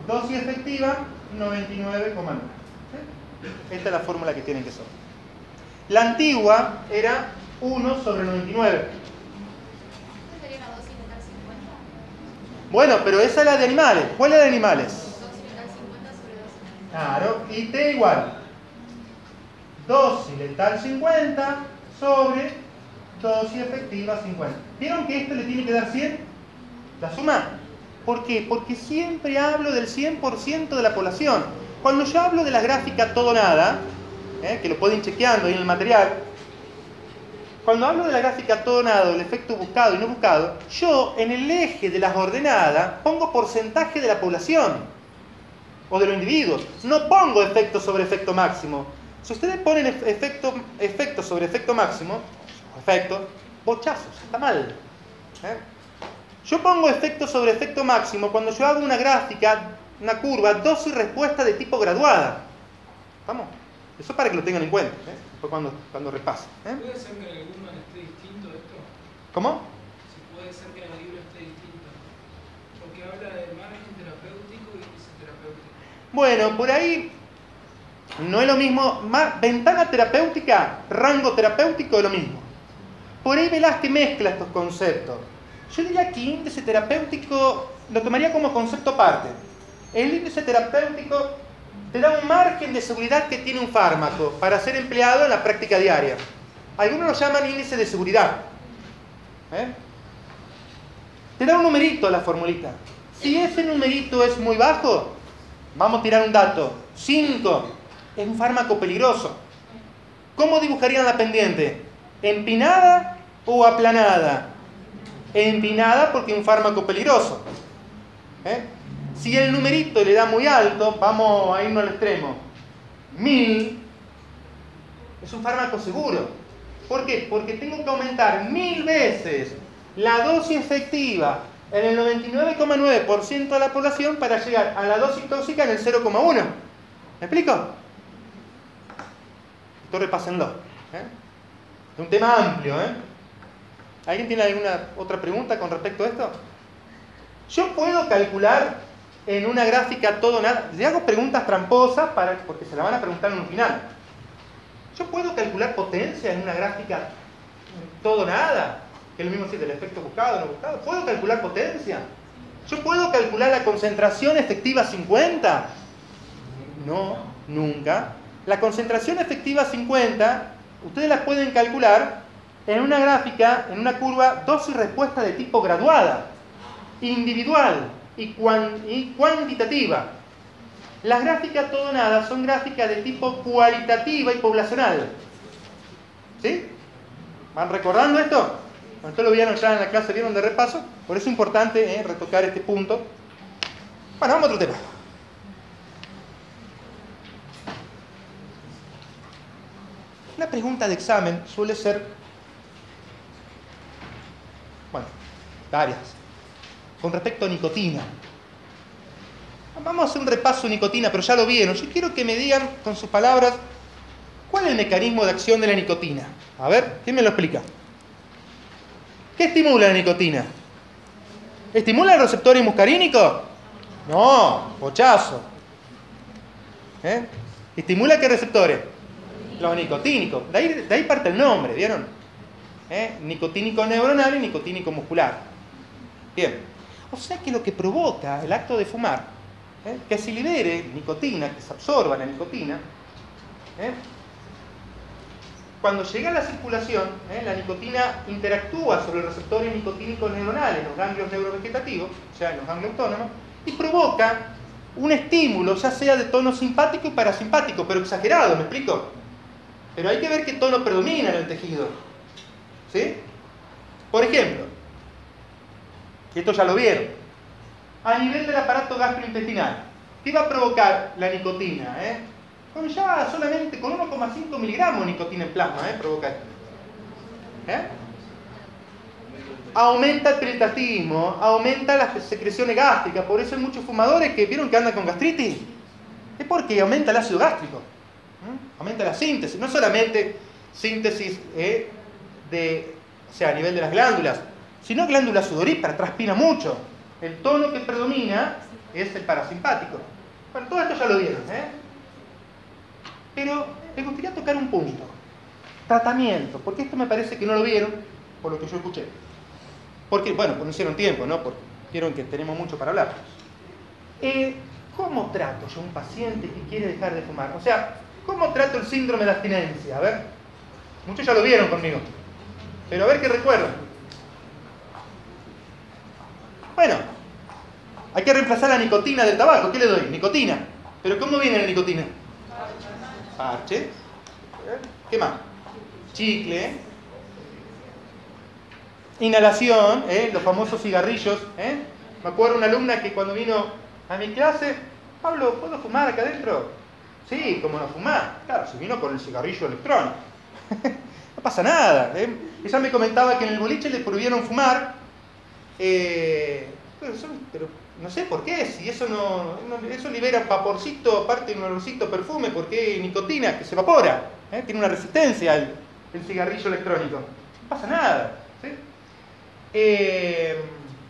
dosis efectiva 99,9. ¿Sí? Esta es la fórmula que tienen que saber. La antigua era 1 sobre 99. ¿Esta sería una dosis letal 50? Bueno, pero esa es la de animales. ¿Cuál es la de animales? Dosis letal 50 sobre dosis. Claro, y T igual. Dosis letal 50 sobre dosis efectiva 50. ¿Vieron que esto le tiene que dar 100? ¿La suma? ¿Por qué? Porque siempre hablo del 100% de la población. Cuando yo hablo de la gráfica todo nada, ¿eh? que lo pueden chequeando ahí en el material, cuando hablo de la gráfica todo nada, el efecto buscado y no buscado, yo en el eje de las ordenadas pongo porcentaje de la población o de los individuos. No pongo efecto sobre efecto máximo. Si ustedes ponen efecto, efecto sobre efecto máximo, efecto, bochazos, está mal. ¿eh? Yo pongo efecto sobre efecto máximo cuando yo hago una gráfica, una curva, dosis respuesta de tipo graduada. ¿Estamos? Eso para que lo tengan en cuenta, ¿eh? después cuando, cuando repasen. ¿eh? ¿Puede ser que el Goodman esté distinto esto? ¿Cómo? Si puede ser que el libro esté distinto. Porque habla de margen terapéutico y índice terapéutico. Bueno, por ahí no es lo mismo. Ventana terapéutica, rango terapéutico es lo mismo. Por ahí Velázquez mezcla estos conceptos. Yo diría que índice terapéutico lo tomaría como concepto aparte. El índice terapéutico te da un margen de seguridad que tiene un fármaco para ser empleado en la práctica diaria. Algunos lo llaman índice de seguridad. ¿Eh? Te da un numerito la formulita. Si ese numerito es muy bajo, vamos a tirar un dato. 5 es un fármaco peligroso. ¿Cómo dibujarían la pendiente? ¿Empinada o aplanada? Empinada porque es un fármaco peligroso. ¿Eh? Si el numerito le da muy alto, vamos a irnos al extremo. 1000 es un fármaco seguro. ¿Por qué? Porque tengo que aumentar mil veces la dosis efectiva en el 99,9% de la población para llegar a la dosis tóxica en el 0,1%. ¿Me explico? Esto repásenlo. Es un tema amplio. ¿eh? ¿Alguien tiene alguna otra pregunta con respecto a esto? Yo puedo calcular en una gráfica todo nada. Le hago preguntas tramposas para, porque se la van a preguntar en un final. Yo puedo calcular potencia en una gráfica todo nada, que es lo mismo si del efecto buscado o no buscado. ¿Puedo calcular potencia? ¿Yo puedo calcular la concentración efectiva 50? No, nunca. La concentración efectiva 50, ustedes la pueden calcular en una gráfica, en una curva dosis respuesta de tipo graduada, individual y, cuan- y cuantitativa. Las gráficas todo nada son gráficas de tipo cualitativa y poblacional. ¿Sí? ¿Van recordando esto? Esto lo vieron ya en la clase, vieron de repaso. Por eso es importante eh, retocar este punto. Bueno, vamos a otro tema. Una pregunta de examen suele ser, bueno, varias, con respecto a nicotina. Vamos a hacer un repaso de nicotina, pero ya lo vieron. Yo quiero que me digan con sus palabras cuál es el mecanismo de acción de la nicotina. A ver, ¿quién me lo explica? ¿Qué estimula la nicotina? ¿Estimula el receptor muscarínico? No, pochazo. ¿Eh? ¿Estimula qué receptores? Los nicotínicos. De ahí, parte el nombre, ¿vieron? ¿Eh? Nicotínico neuronal y nicotínico muscular. Bien. O sea que lo que provoca el acto de fumar, ¿eh? que se libere nicotina, que se absorba la nicotina, ¿eh? cuando llega a la circulación, ¿eh? la nicotina interactúa sobre los receptores nicotínicos neuronales, los ganglios neurovegetativos, o sea, los ganglios autónomos, y provoca un estímulo, ya sea de tono simpático y parasimpático, pero exagerado, ¿me explico? Pero hay que ver qué tono predomina en el tejido. ¿Sí? Por ejemplo, esto ya lo vieron, a nivel del aparato gastrointestinal, ¿qué va a provocar la nicotina? Eh? Con ya solamente con 1,5 miligramos de nicotina en plasma, ¿eh? provoca esto. ¿Eh? Aumenta el peritatismo, aumenta las secreciones gástricas, por eso hay muchos fumadores que vieron que andan con gastritis. Es porque aumenta el ácido gástrico, ¿eh? aumenta la síntesis, no solamente síntesis eh, de, o sea, a nivel de las glándulas, sino glándulas sudoríparas, transpira mucho. El tono que predomina es el parasimpático. Bueno, todo esto ya lo vieron, ¿eh? Pero me gustaría tocar un punto. Tratamiento, porque esto me parece que no lo vieron, por lo que yo escuché. Porque, bueno, pues no hicieron tiempo, ¿no? Porque vieron que tenemos mucho para hablar. Eh, ¿Cómo trato yo a un paciente que quiere dejar de fumar? O sea, ¿cómo trato el síndrome de abstinencia? A ver. Muchos ya lo vieron conmigo. Pero a ver qué recuerdan. Bueno, hay que reemplazar la nicotina del tabaco. ¿Qué le doy? Nicotina. ¿Pero cómo viene la nicotina? Parche. ¿Qué más? Chicle. Inhalación, ¿eh? los famosos cigarrillos. ¿eh? Me acuerdo una alumna que cuando vino a mi clase, Pablo, ¿puedo fumar acá adentro? Sí, ¿cómo no fumar? Claro, se vino con el cigarrillo electrónico. no pasa nada. ¿eh? Ella me comentaba que en el boliche le prohibieron fumar. eh, pero, son- pero no sé por qué, si eso no, eso libera vaporcito, aparte un olorcito perfume, porque nicotina que se evapora, ¿eh? tiene una resistencia al el cigarrillo electrónico. No pasa nada. ¿sí? Eh,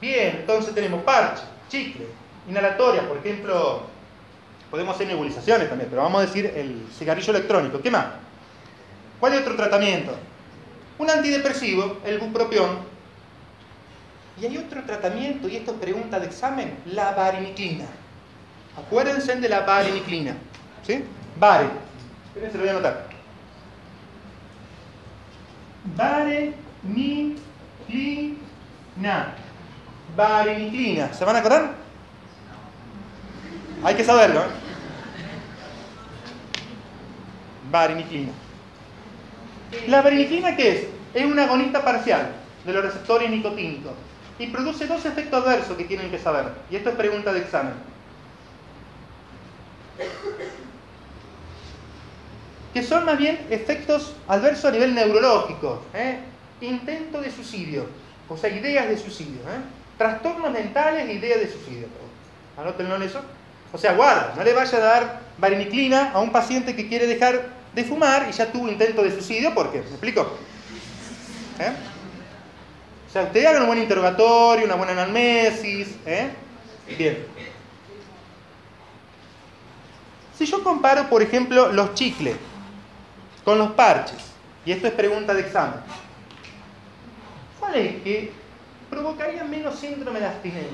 bien, entonces tenemos parche, chicle, inhalatoria, por ejemplo, podemos hacer nebulizaciones también, pero vamos a decir el cigarrillo electrónico. ¿Qué más? ¿Cuál es otro tratamiento? Un antidepresivo, el bupropión. Y hay otro tratamiento, y esto es pregunta de examen, la vareniclina. Acuérdense de la vareniclina. ¿Sí? Vare. Esperen, se lo voy a anotar. Vareniclina. Vareniclina. ¿Se van a acordar? Hay que saberlo. ¿eh? Vareniclina. ¿La vareniclina qué es? Es un agonista parcial de los receptores nicotínicos y produce dos efectos adversos que tienen que saber. Y esto es pregunta de examen. Que son más bien efectos adversos a nivel neurológico. ¿eh? Intento de suicidio, o sea, ideas de suicidio. ¿eh? Trastornos mentales e ideas de suicidio. Anótenlo en eso. O sea, guarda, no le vaya a dar vareniclina a un paciente que quiere dejar de fumar y ya tuvo intento de suicidio, ¿por qué? ¿Me explico? ¿Eh? O sea, usted haga un buen interrogatorio, una buena anamnesis. ¿eh? Bien. Si yo comparo, por ejemplo, los chicles con los parches, y esto es pregunta de examen, ¿cuál es que provocaría menos síndrome de abstinencia?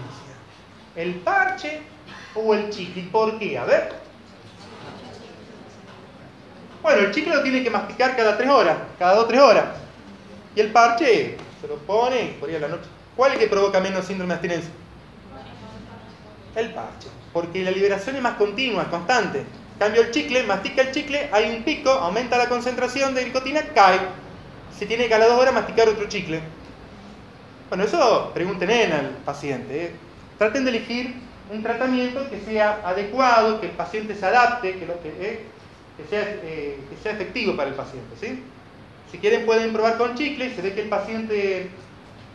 ¿El parche o el chicle? ¿Y por qué? A ver. Bueno, el chicle lo tiene que masticar cada tres horas, cada dos o tres horas. Y el parche se lo pone por ahí a la noche. ¿Cuál es el que provoca menos síndrome de abstinencia? El parche. Porque la liberación es más continua, es constante. En Cambio el chicle, mastica el chicle, hay un pico, aumenta la concentración de nicotina, cae. Se tiene que a las dos horas masticar otro chicle. Bueno, eso pregúntenle al paciente. ¿eh? Traten de elegir un tratamiento que sea adecuado, que el paciente se adapte, que, lo que, eh, que sea, eh, que sea efectivo para el paciente. ¿sí? Si quieren pueden probar con chicle, se ve que el paciente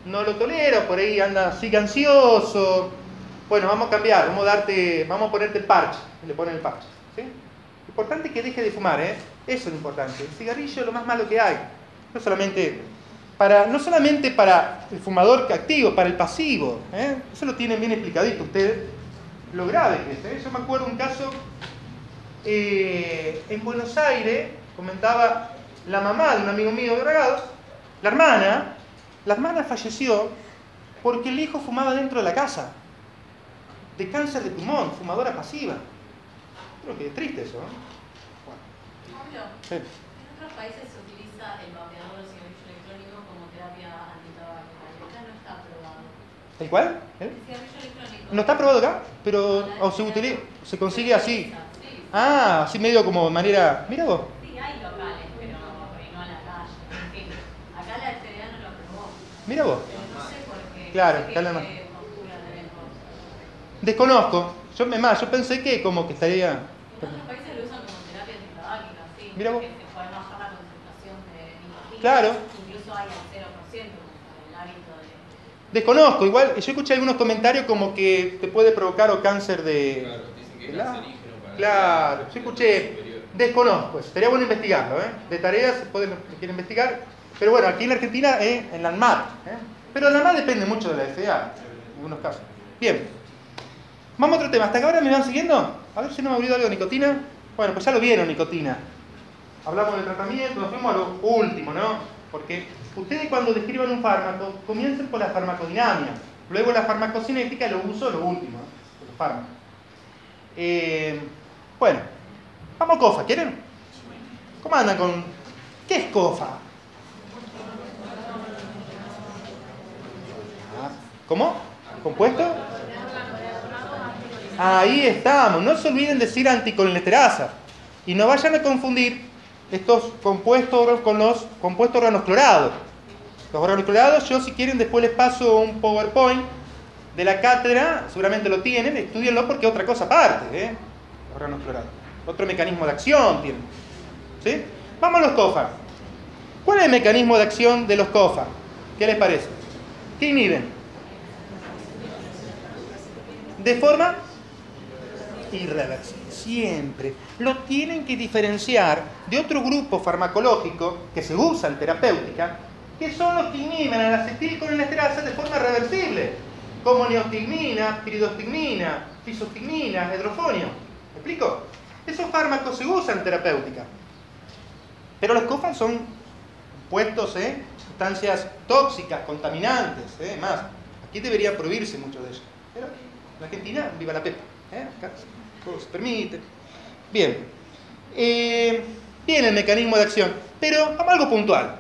no lo tolera, por ahí anda, sigue ansioso. Bueno, vamos a cambiar, vamos a darte, vamos a ponerte el parche, le ponen el parche. ¿sí? Importante que deje de fumar, ¿eh? Eso es lo importante. El cigarrillo es lo más malo que hay. No solamente para, no solamente para el fumador activo, para el pasivo. ¿eh? Eso lo tienen bien explicadito ustedes. Lo grave que es. ¿eh? Yo me acuerdo un caso eh, en Buenos Aires, comentaba la mamá de un amigo mío de Bragados, la hermana, la hermana falleció porque el hijo fumaba dentro de la casa, de cáncer de pulmón, fumadora pasiva. Creo que es triste eso, ¿no? Pablo, Sí. en otros países se utiliza el vapeador o cigarrillo electrónico como terapia antitabáquica. Y acá no está aprobado. ¿El cuál? ¿Eh? El cigarrillo electrónico. No está aprobado acá, pero o se, utiliza, se consigue así. Ah, así medio como de manera... Mira vos. Sí, hay locales, pero no a la calle. Acá la FDA no lo aprobó. Mira vos. Pero no sé por qué. Claro, no sé acá la- vos. Desconozco. Yo, es más, yo pensé que como que estaría... En otros países lo usan como terapia antitabáquica, sí. Mira vos. Que se puede bajar la concentración de nicotina. Claro. Incluso hay al 0% como el hábito de. Desconozco. Igual, yo escuché algunos comentarios como que te puede provocar o cáncer de... Claro, dicen que es Claro. yo escuché, desconozco, eso. estaría bueno investigarlo, ¿eh? De tareas se puede investigar, pero bueno, aquí en Argentina, ¿eh? en la ANMAT, ¿eh? pero la ANMAT depende mucho de la FDA, en algunos casos. Bien, vamos a otro tema, ¿hasta que ahora me van siguiendo? A ver si no me olvido algo de nicotina. Bueno, pues ya lo vieron, nicotina. Hablamos del tratamiento, nos fuimos a lo último, ¿no? Porque ustedes cuando describan un fármaco, comiencen por la farmacodinámica, luego la farmacocinética lo uso lo último, ¿eh? los fármacos. Eh, bueno, vamos a COFA, ¿quieren? ¿Cómo andan con...? ¿Qué es COFA? ¿Cómo? ¿Compuesto? Ahí estamos. No se olviden decir anticolinesterasa Y no vayan a confundir estos compuestos con los compuestos organoclorados. Los organoclorados, yo si quieren después les paso un PowerPoint de la cátedra, seguramente lo tienen, estudienlo porque es otra cosa aparte. ¿eh? Clorados. Otro mecanismo de acción tienen. ¿Sí? Vamos a los COFA. ¿Cuál es el mecanismo de acción de los COFA? ¿Qué les parece? ¿Qué inhiben? De forma irreversible. Siempre. Lo tienen que diferenciar de otro grupo farmacológico que se usa en terapéutica, que son los que inhiben a la acetilcolinesterasa de forma reversible, como neostigmina, piridostigmina, fisostigmina, hidrofonio. ¿Me explico? Esos fármacos se usan en terapéutica. Pero los COFAN son puestos en sustancias tóxicas, contaminantes, ¿eh? más. Aquí debería prohibirse mucho de ellos. Pero en Argentina, viva la pepa. ¿eh? Acá todo se permite. Bien. Eh, bien el mecanismo de acción. Pero vamos algo puntual.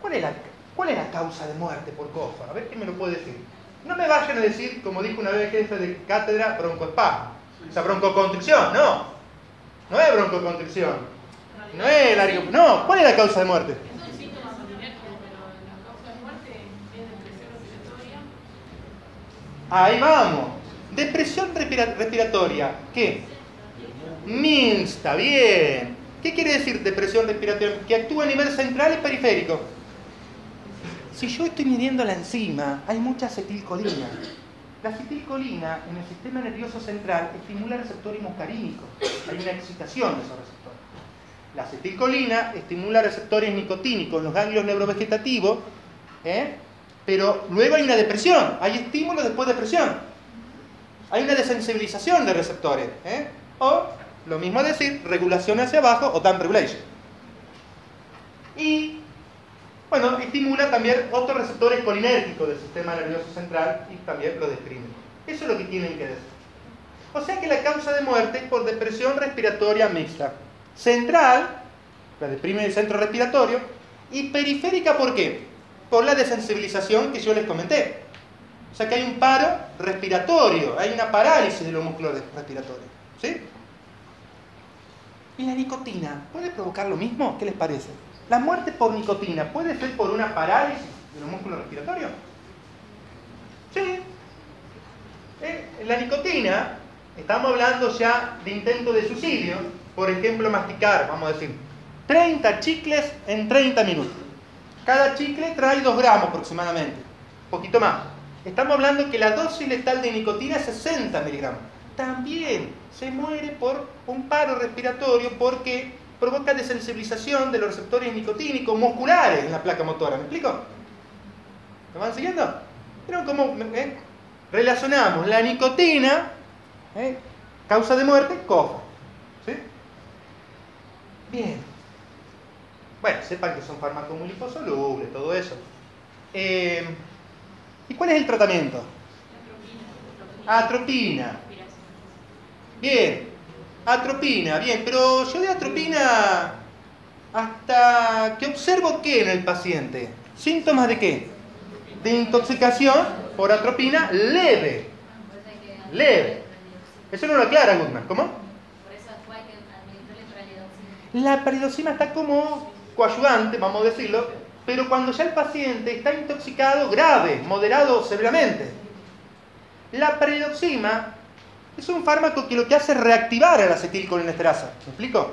¿Cuál es, la, ¿Cuál es la causa de muerte por COFA? A ver quién me lo puede decir. No me vayan a decir, como dijo una vez el jefe de cátedra, broncoespasmo. O sea, broncoconstricción, no. No es broncoconstricción. No es largo. No, ¿cuál es la causa de muerte? Es un síntoma antialérgico, pero la causa de muerte es depresión respiratoria. Ahí vamos. Depresión respira- respiratoria. ¿Qué? Minsta, bien. ¿Qué quiere decir depresión respiratoria? Que actúa a nivel central y periférico. Si yo estoy midiendo la enzima, hay mucha acetilcolina. La acetilcolina en el sistema nervioso central estimula receptores muscarínicos. Hay una excitación de esos receptores. La acetilcolina estimula receptores nicotínicos en los ganglios neurovegetativos, ¿eh? pero luego hay una depresión, hay estímulo después de depresión. Hay una desensibilización de receptores. ¿eh? O, lo mismo decir, regulación hacia abajo o down regulation. Y, bueno, estimula también otros receptores colinérgicos del sistema nervioso central y también lo deprime. Eso es lo que tienen que decir. O sea que la causa de muerte es por depresión respiratoria mixta. Central, la deprime el centro respiratorio, y periférica, ¿por qué? Por la desensibilización que yo les comenté. O sea que hay un paro respiratorio, hay una parálisis de los músculos respiratorios. ¿Sí? ¿Y la nicotina puede provocar lo mismo? ¿Qué les parece? ¿La muerte por nicotina puede ser por una parálisis de los músculos respiratorios? Sí. Eh, La nicotina, estamos hablando ya de intento de suicidio, por ejemplo, masticar, vamos a decir, 30 chicles en 30 minutos. Cada chicle trae 2 gramos aproximadamente, un poquito más. Estamos hablando que la dosis letal de nicotina es 60 miligramos. También se muere por un paro respiratorio porque provoca desensibilización de los receptores nicotínicos musculares en la placa motora. ¿Me explico? ¿Me van siguiendo? ¿Vieron cómo eh? relacionamos la nicotina, eh, causa de muerte, cofa? ¿Sí? Bien. Bueno, sepan que son fármacos muy liposolubles, todo eso. Eh, ¿Y cuál es el tratamiento? Atropina. Bien. Atropina, bien, pero yo de atropina hasta que observo qué en el paciente. ¿Síntomas de qué? De intoxicación por atropina leve. Leve. Eso no lo aclara Goodman. ¿Cómo? Por eso fue que administrarle pralidoxina. La peridoxina está como coayudante, vamos a decirlo, pero cuando ya el paciente está intoxicado grave, moderado o severamente. La peridoxima es un fármaco que lo que hace es reactivar a la acetilcolinesterasa. ¿Me explico?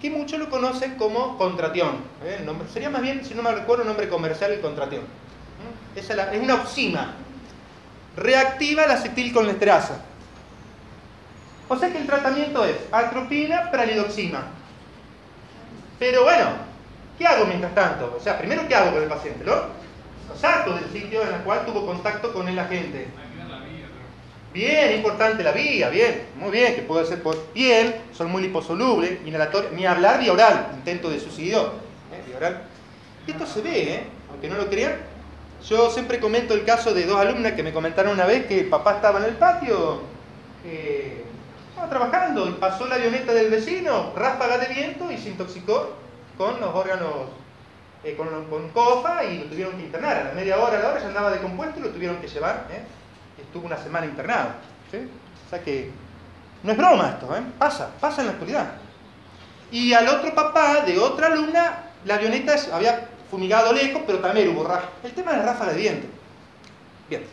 Que muchos lo conocen como contratión. ¿eh? El nombre- sería más bien, si no me recuerdo, un nombre comercial el contratión. ¿Mm? Esa es, una oxima. Reactiva la acetilcolinesterasa. O sea que el tratamiento es atropina, pralidoxima. Pero bueno, ¿qué hago mientras tanto? O sea, primero, ¿qué hago con el paciente? ¿Lo, lo del sitio en el cual tuvo contacto con el agente. Bien, importante la vía, bien, muy bien, que puede ser por piel, son muy liposolubles, inhalatoria, ni hablar vía oral, intento de suicidio, ¿eh? vía oral. Y esto se ve, ¿eh? aunque no lo crean. Yo siempre comento el caso de dos alumnas que me comentaron una vez que el papá estaba en el patio, eh, estaba trabajando y pasó la avioneta del vecino, ráfaga de viento y se intoxicó con los órganos eh, con, con cofa y lo tuvieron que internar. A la media hora, a la hora ya andaba decompuesto y lo tuvieron que llevar. Estuvo una semana internado. ¿sí? O sea que no es broma esto, ¿eh? pasa, pasa en la actualidad. Y al otro papá de otra alumna, la avioneta había fumigado lejos, pero también hubo ráfaga. El tema de la ráfaga de viento. Bien.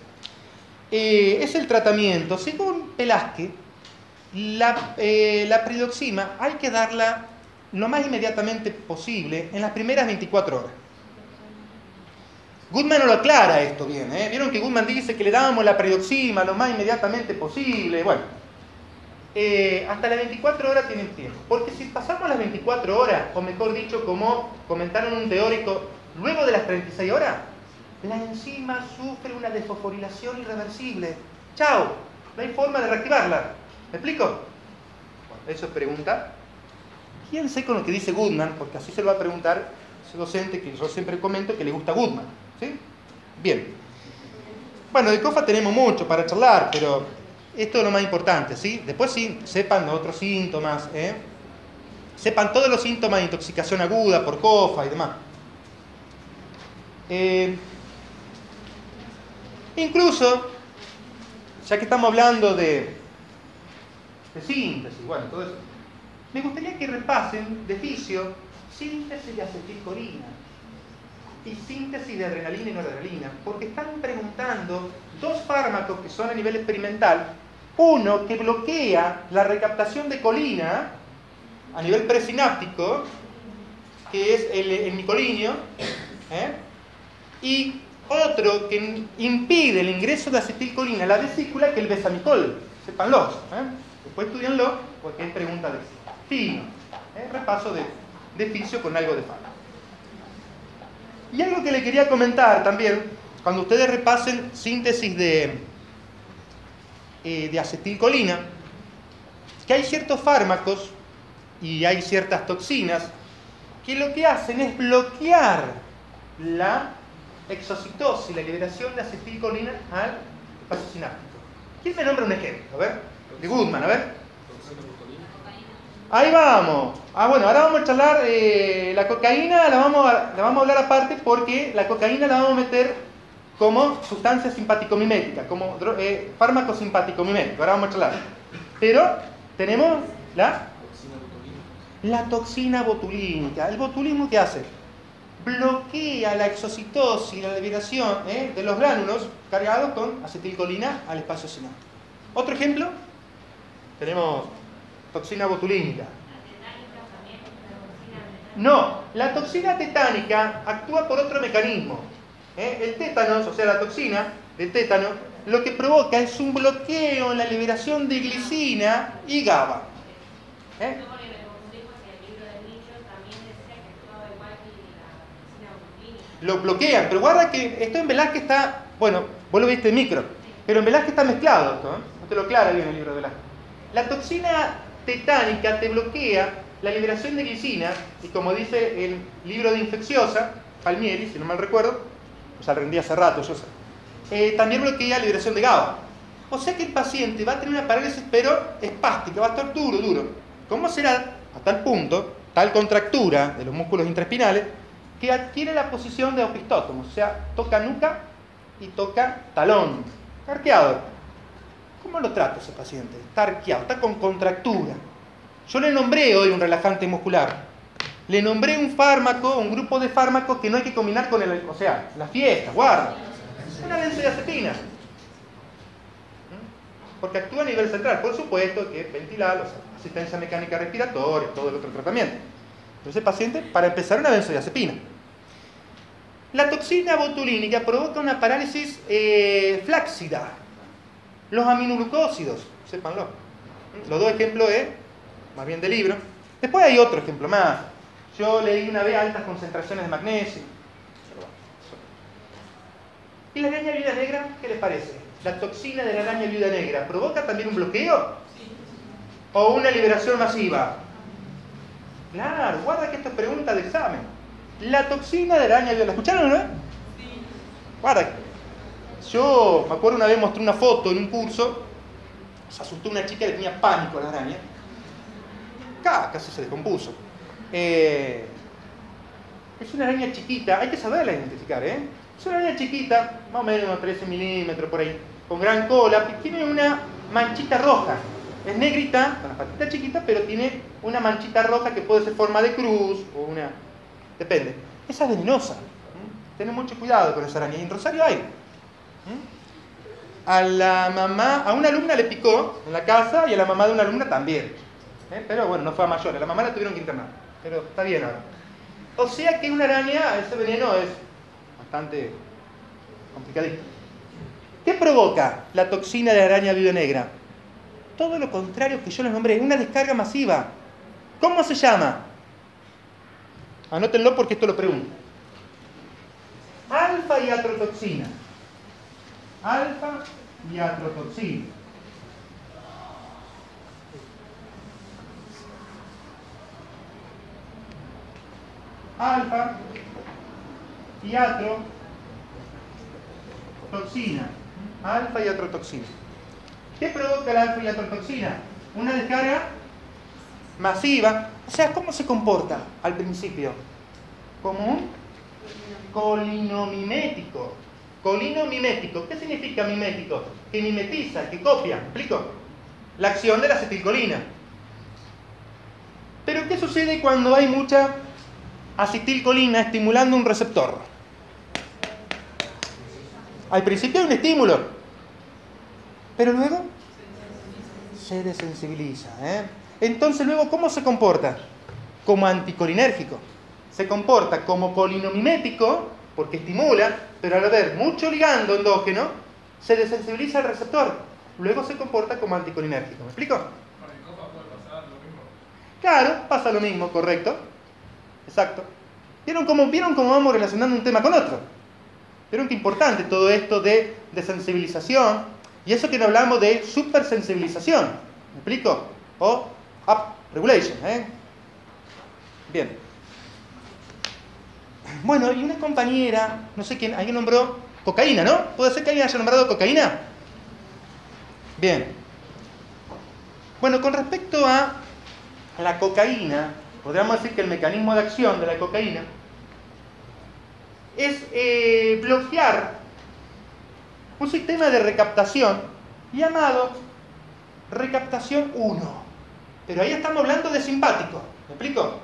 Eh, es el tratamiento. Según Velázquez, la, eh, la peridoxima hay que darla lo más inmediatamente posible en las primeras 24 horas. Goodman no lo aclara esto bien. ¿eh? Vieron que Goodman dice que le damos la peridoxima lo más inmediatamente posible. Bueno, eh, hasta las 24 horas tienen tiempo. Porque si pasamos las 24 horas, o mejor dicho, como comentaron un teórico, luego de las 36 horas, la enzima sufre una desfosforilación irreversible. ¡Chao! No hay forma de reactivarla. ¿Me explico? Bueno, eso es pregunta. Fíjense con lo que dice Goodman, porque así se lo va a preguntar ese docente que yo siempre comento que le gusta Goodman. Bien. Bueno, de COFA tenemos mucho para charlar, pero esto es lo más importante, ¿sí? Después sí, sepan los otros síntomas, ¿eh? Sepan todos los síntomas de intoxicación aguda por COFA y demás. Eh, incluso, ya que estamos hablando de, de síntesis, bueno, todo eso, me gustaría que repasen de fisio síntesis de acetilcolina y síntesis de adrenalina y noradrenalina, porque están preguntando dos fármacos que son a nivel experimental, uno que bloquea la recaptación de colina a nivel presináptico, que es el, el nicolinio, ¿eh? y otro que impide el ingreso de acetilcolina a la vesícula, que es el besamicol. Sépanlo. ¿eh? Después estudianlo, porque es pregunta de fino. ¿eh? Repaso de, de fisio con algo de fármaco. Y algo que le quería comentar también, cuando ustedes repasen síntesis de, eh, de acetilcolina, que hay ciertos fármacos y hay ciertas toxinas que lo que hacen es bloquear la exocitosis, la liberación de acetilcolina al espacio sináptico. ¿Quién me nombra un ejemplo? A ver, de Goodman, a ver. Ahí vamos. Ah, bueno, ahora vamos a charlar eh, la cocaína, la vamos, a, la vamos a hablar aparte porque la cocaína la vamos a meter como sustancia simpático-mimética, como eh, fármaco simpático-mimético. Ahora vamos a charlar. Pero tenemos la, la toxina botulínica. ¿El botulismo qué hace? Bloquea la exocitosis, la liberación eh, de los gránulos cargados con acetilcolina al espacio sináptico. Otro ejemplo, tenemos toxina botulínica. No, la toxina tetánica actúa por otro mecanismo. ¿eh? El tétanos, o sea, la toxina del tétano, lo que provoca es un bloqueo en la liberación de glicina y GABA. ¿eh? Lo bloquean, pero guarda que esto en Velázquez está, bueno, vos lo viste en micro, pero en Velázquez está mezclado esto, ¿eh? no te lo aclara bien el libro de Velázquez. La toxina tetánica te bloquea la liberación de glicina y como dice el libro de infecciosa, Palmieri, si no mal recuerdo, o sea, rendí hace rato, yo eh, también bloquea la liberación de GABA. O sea que el paciente va a tener una parálisis pero espástica, va a estar duro, duro. ¿Cómo será? A tal punto, tal contractura de los músculos intraespinales, que adquiere la posición de opistótomo, o sea, toca nuca y toca talón, arqueado. ¿Cómo lo trata ese paciente? Está arqueado, está con contractura. Yo le nombré hoy un relajante muscular. Le nombré un fármaco, un grupo de fármacos que no hay que combinar con el, o sea, la fiesta, guarda. Una benzodiazepina. ¿Mm? Porque actúa a nivel central, por supuesto que ventilar, asistencia mecánica respiratoria, todo el otro tratamiento. Pero ese paciente, para empezar, una benzodiazepina. La toxina botulínica provoca una parálisis eh, flácida. Los aminoglucósidos, sépanlo. Los dos ejemplos es, más bien del libro. Después hay otro ejemplo más. Yo leí una vez altas concentraciones de magnesio. ¿Y la araña viuda negra? ¿Qué les parece? ¿La toxina de la araña viuda negra provoca también un bloqueo? ¿O una liberación masiva? Claro, guarda que esto es pregunta de examen. La toxina de la araña viuda, ¿la escucharon no? Guarda, yo me acuerdo una vez mostré una foto en un curso, se asustó una chica que tenía pánico a la araña. Casi se descompuso. Eh, Es una araña chiquita, hay que saberla identificar, ¿eh? Es una araña chiquita, más o menos unos 13 milímetros por ahí, con gran cola, que tiene una manchita roja. Es negrita, con las patitas chiquitas, pero tiene una manchita roja que puede ser forma de cruz o una. Depende. Esa es venenosa. ¿m? Ten mucho cuidado con esa araña. Y en Rosario hay. A la mamá, a una alumna le picó en la casa y a la mamá de una alumna también. ¿eh? Pero bueno, no fue a mayor. A la mamá la tuvieron que internar. Pero está bien ahora. O sea que una araña, ese veneno es bastante complicadito. ¿Qué provoca la toxina de araña viuda negra? Todo lo contrario que yo les nombré, una descarga masiva. ¿Cómo se llama? Anótenlo porque esto lo pregunto. Alfa y atrotoxina. Alfa y atrotoxina. Alfa y atrotoxina. Alfa y atrotoxina. ¿Qué provoca la alfa y atrotoxina? Una descarga masiva. O sea, ¿cómo se comporta al principio? Como un colinomimético. Colinomimético. ¿Qué significa mimético? Que mimetiza, que copia. ¿Me explico? La acción de la acetilcolina. Pero ¿qué sucede cuando hay mucha acetilcolina estimulando un receptor? Al principio hay un estímulo, pero luego se desensibiliza. ¿eh? Entonces luego, ¿cómo se comporta? Como anticolinérgico. Se comporta como colinomimético, porque estimula, pero al haber mucho ligando endógeno, se desensibiliza el receptor. Luego se comporta como anticolinérgico. ¿Me explico? Con el copa puede pasar lo mismo. Claro, pasa lo mismo, correcto. Exacto. ¿Vieron cómo, ¿Vieron cómo vamos relacionando un tema con otro? ¿Vieron qué importante todo esto de desensibilización? Y eso que no hablamos de supersensibilización. ¿Me explico? O up regulation. ¿eh? Bien. Bueno, y una compañera, no sé quién, alguien nombró cocaína, ¿no? ¿Puede ser que alguien haya nombrado cocaína? Bien. Bueno, con respecto a la cocaína, podríamos decir que el mecanismo de acción de la cocaína es eh, bloquear un sistema de recaptación llamado recaptación 1. Pero ahí estamos hablando de simpático. ¿Me explico?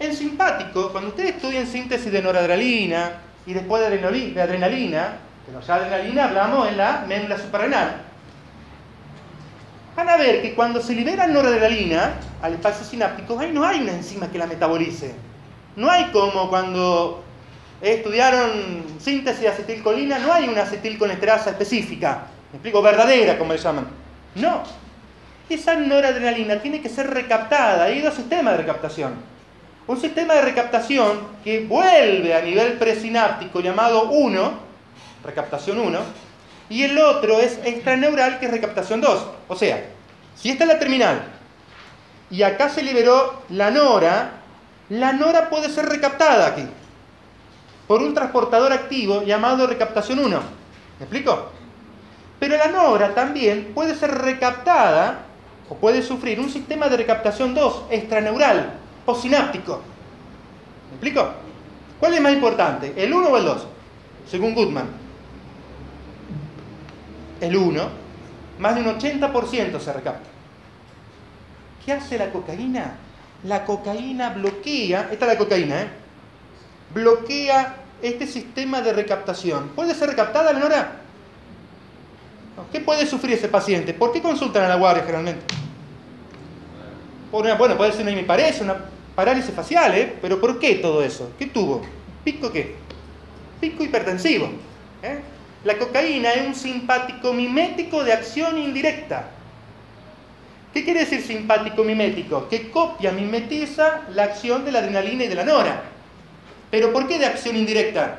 En simpático, cuando ustedes estudian síntesis de noradrenalina y después de adrenali- de adrenalina, pero ya adrenalina hablamos en la médula suprarrenal, van a ver que cuando se libera noradrenalina al espacio sináptico, ahí no hay una enzima que la metabolice. No hay como cuando estudiaron síntesis de acetilcolina, no hay una acetilcolesterasa específica, me explico, verdadera, como le llaman. No. Esa noradrenalina tiene que ser recaptada, hay dos sistemas de recaptación. Un sistema de recaptación que vuelve a nivel presináptico llamado 1, recaptación 1, y el otro es extraneural que es recaptación 2. O sea, si esta es la terminal y acá se liberó la nora, la nora puede ser recaptada aquí por un transportador activo llamado recaptación 1. ¿Me explico? Pero la nora también puede ser recaptada o puede sufrir un sistema de recaptación 2, extraneural o sináptico. ¿Me explico? ¿Cuál es más importante, el 1 o el 2? Según Goodman. El 1, más de un 80% se recapta. ¿Qué hace la cocaína? La cocaína bloquea, esta es la cocaína, ¿eh? bloquea este sistema de recaptación. ¿Puede ser recaptada la nora? No. ¿Qué puede sufrir ese paciente? ¿Por qué consultan a la guardia generalmente? Por bueno, puede ser una hemiparesia, una parálisis facial, ¿eh? Pero ¿por qué todo eso? ¿Qué tuvo? ¿Pico qué? Pico hipertensivo. ¿eh? La cocaína es un simpático mimético de acción indirecta. ¿Qué quiere decir simpático mimético? Que copia, mimetiza la acción de la adrenalina y de la nora. ¿Pero por qué de acción indirecta?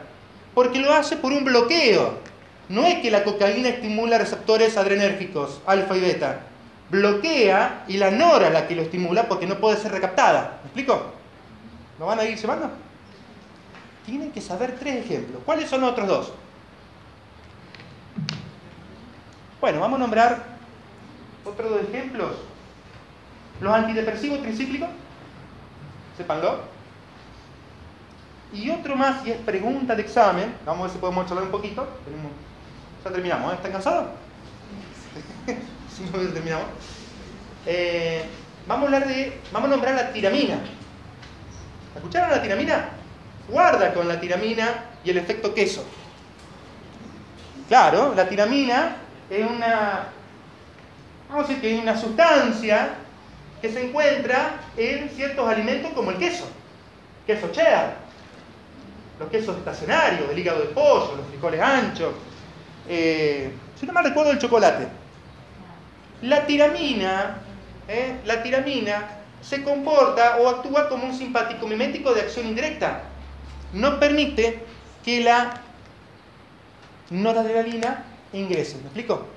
Porque lo hace por un bloqueo. No es que la cocaína estimula receptores adrenérgicos, alfa y beta. Bloquea y la nora la que lo estimula porque no puede ser recaptada. ¿Me explico? ¿Lo van a ir llevando? Tienen que saber tres ejemplos. ¿Cuáles son los otros dos? Bueno, vamos a nombrar otros dos ejemplos. Los antidepresivos tricíclicos. Sépanlo. Y otro más, y es pregunta de examen. Vamos a ver si podemos charlar un poquito. Ya terminamos, ¿eh? ¿Están cansados? Cinco minutos terminamos. Eh, vamos a hablar de. Vamos a nombrar la tiramina. ¿Escucharon la tiramina? Guarda con la tiramina y el efecto queso. Claro, la tiramina es una. Vamos a decir que es una sustancia que se encuentra en ciertos alimentos como el queso. Queso cheddar, los quesos estacionarios, el hígado de pollo, los frijoles anchos. eh, si no mal recuerdo, el chocolate. La tiramina, ¿eh? la tiramina se comporta o actúa como un simpático mimético de acción indirecta. No permite que la noradrenalina ingrese. ¿Me explico?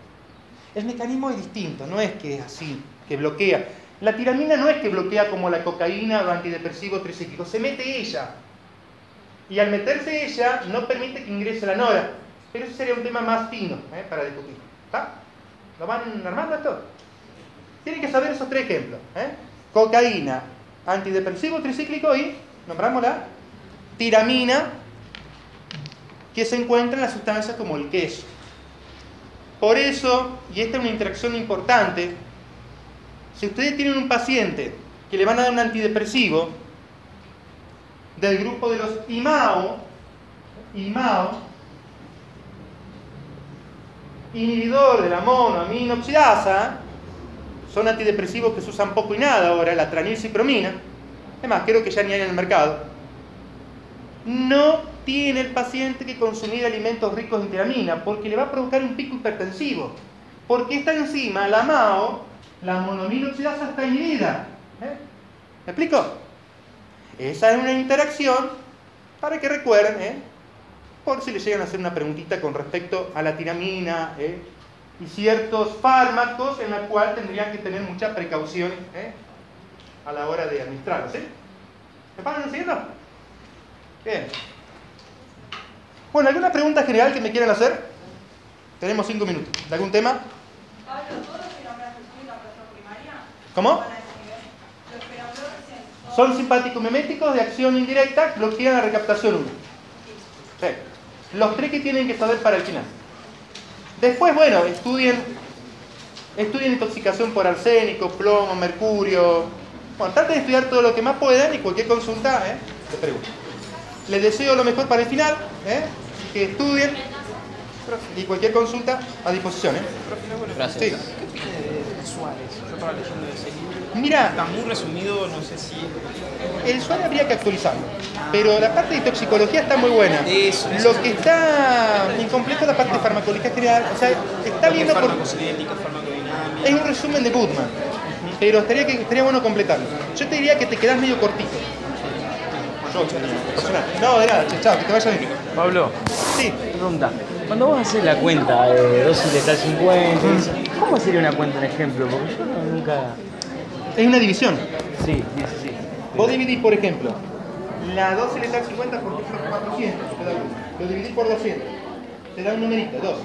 El mecanismo es distinto, no es que es así, que bloquea. La tiramina no es que bloquea como la cocaína o los antidepresivos tricíclicos, se mete ella. Y al meterse ella no permite que ingrese la nora. Pero ese sería un tema más fino ¿eh? para discutir. ¿Está? ¿Lo van armando esto? Tienen que saber esos tres ejemplos. ¿eh? Cocaína, antidepresivo tricíclico y, nombramos la tiramina, que se encuentra en las sustancias como el queso. Por eso, y esta es una interacción importante, si ustedes tienen un paciente que le van a dar un antidepresivo del grupo de los IMAO, IMAO, inhibidor de la monoaminoxidasa, son antidepresivos que se usan poco y nada ahora, la tranilcipromina, es más, creo que ya ni hay en el mercado, no tiene el paciente que consumir alimentos ricos en tiramina porque le va a provocar un pico hipertensivo. Porque esta enzima, la MAO, la monoaminoxidasa está inhibida. ¿eh? ¿Me explico? Esa es una interacción para que recuerden, ¿eh? Por si le llegan a hacer una preguntita con respecto a la tiramina ¿eh? y ciertos fármacos en la cual tendrían que tener mucha precaución ¿eh? a la hora de administrarlos. ¿sí? ¿Me paran siguiendo? Bien. Bueno, ¿alguna pregunta general que me quieran hacer? Tenemos cinco minutos. ¿De algún tema? Pablo, ¿todos los primaria? ¿Cómo? Son simpático-miméticos de acción indirecta, bloquean la recaptación 1. Sí. Los tres que tienen que saber para el final. Después, bueno, estudien, estudien intoxicación por arsénico, plomo, mercurio. Bueno, traten de estudiar todo lo que más puedan y cualquier consulta, ¿eh? Te pregunto. Les deseo lo mejor para el final, ¿eh? que estudien y cualquier consulta a disposición. ¿eh? Gracias. Sí. ¿Qué opinas de Suárez? Yo estaba leyendo. Mira. Está muy resumido, no sé si. El suelo habría que actualizarlo, pero la parte de toxicología está muy buena. Eso, eso. Lo que está incompleto es la parte de farmacología general, o sea, está viendo por... Es un resumen de Budman, pero estaría, que, estaría bueno completarlo. Yo te diría que te quedás medio cortito. Yo, personal. No, de nada, chao, que te vaya bien. Pablo, sí. pregunta. Cuando vos haces la cuenta de dosis letal 50, ¿cómo sería una cuenta, un ejemplo? Porque yo no- nunca... Es una división. Sí, sí, sí. sí. Vos dividís, por ejemplo, la dosis letal 50 por 400, te da lo dividís por 200, te da un numerito, 2.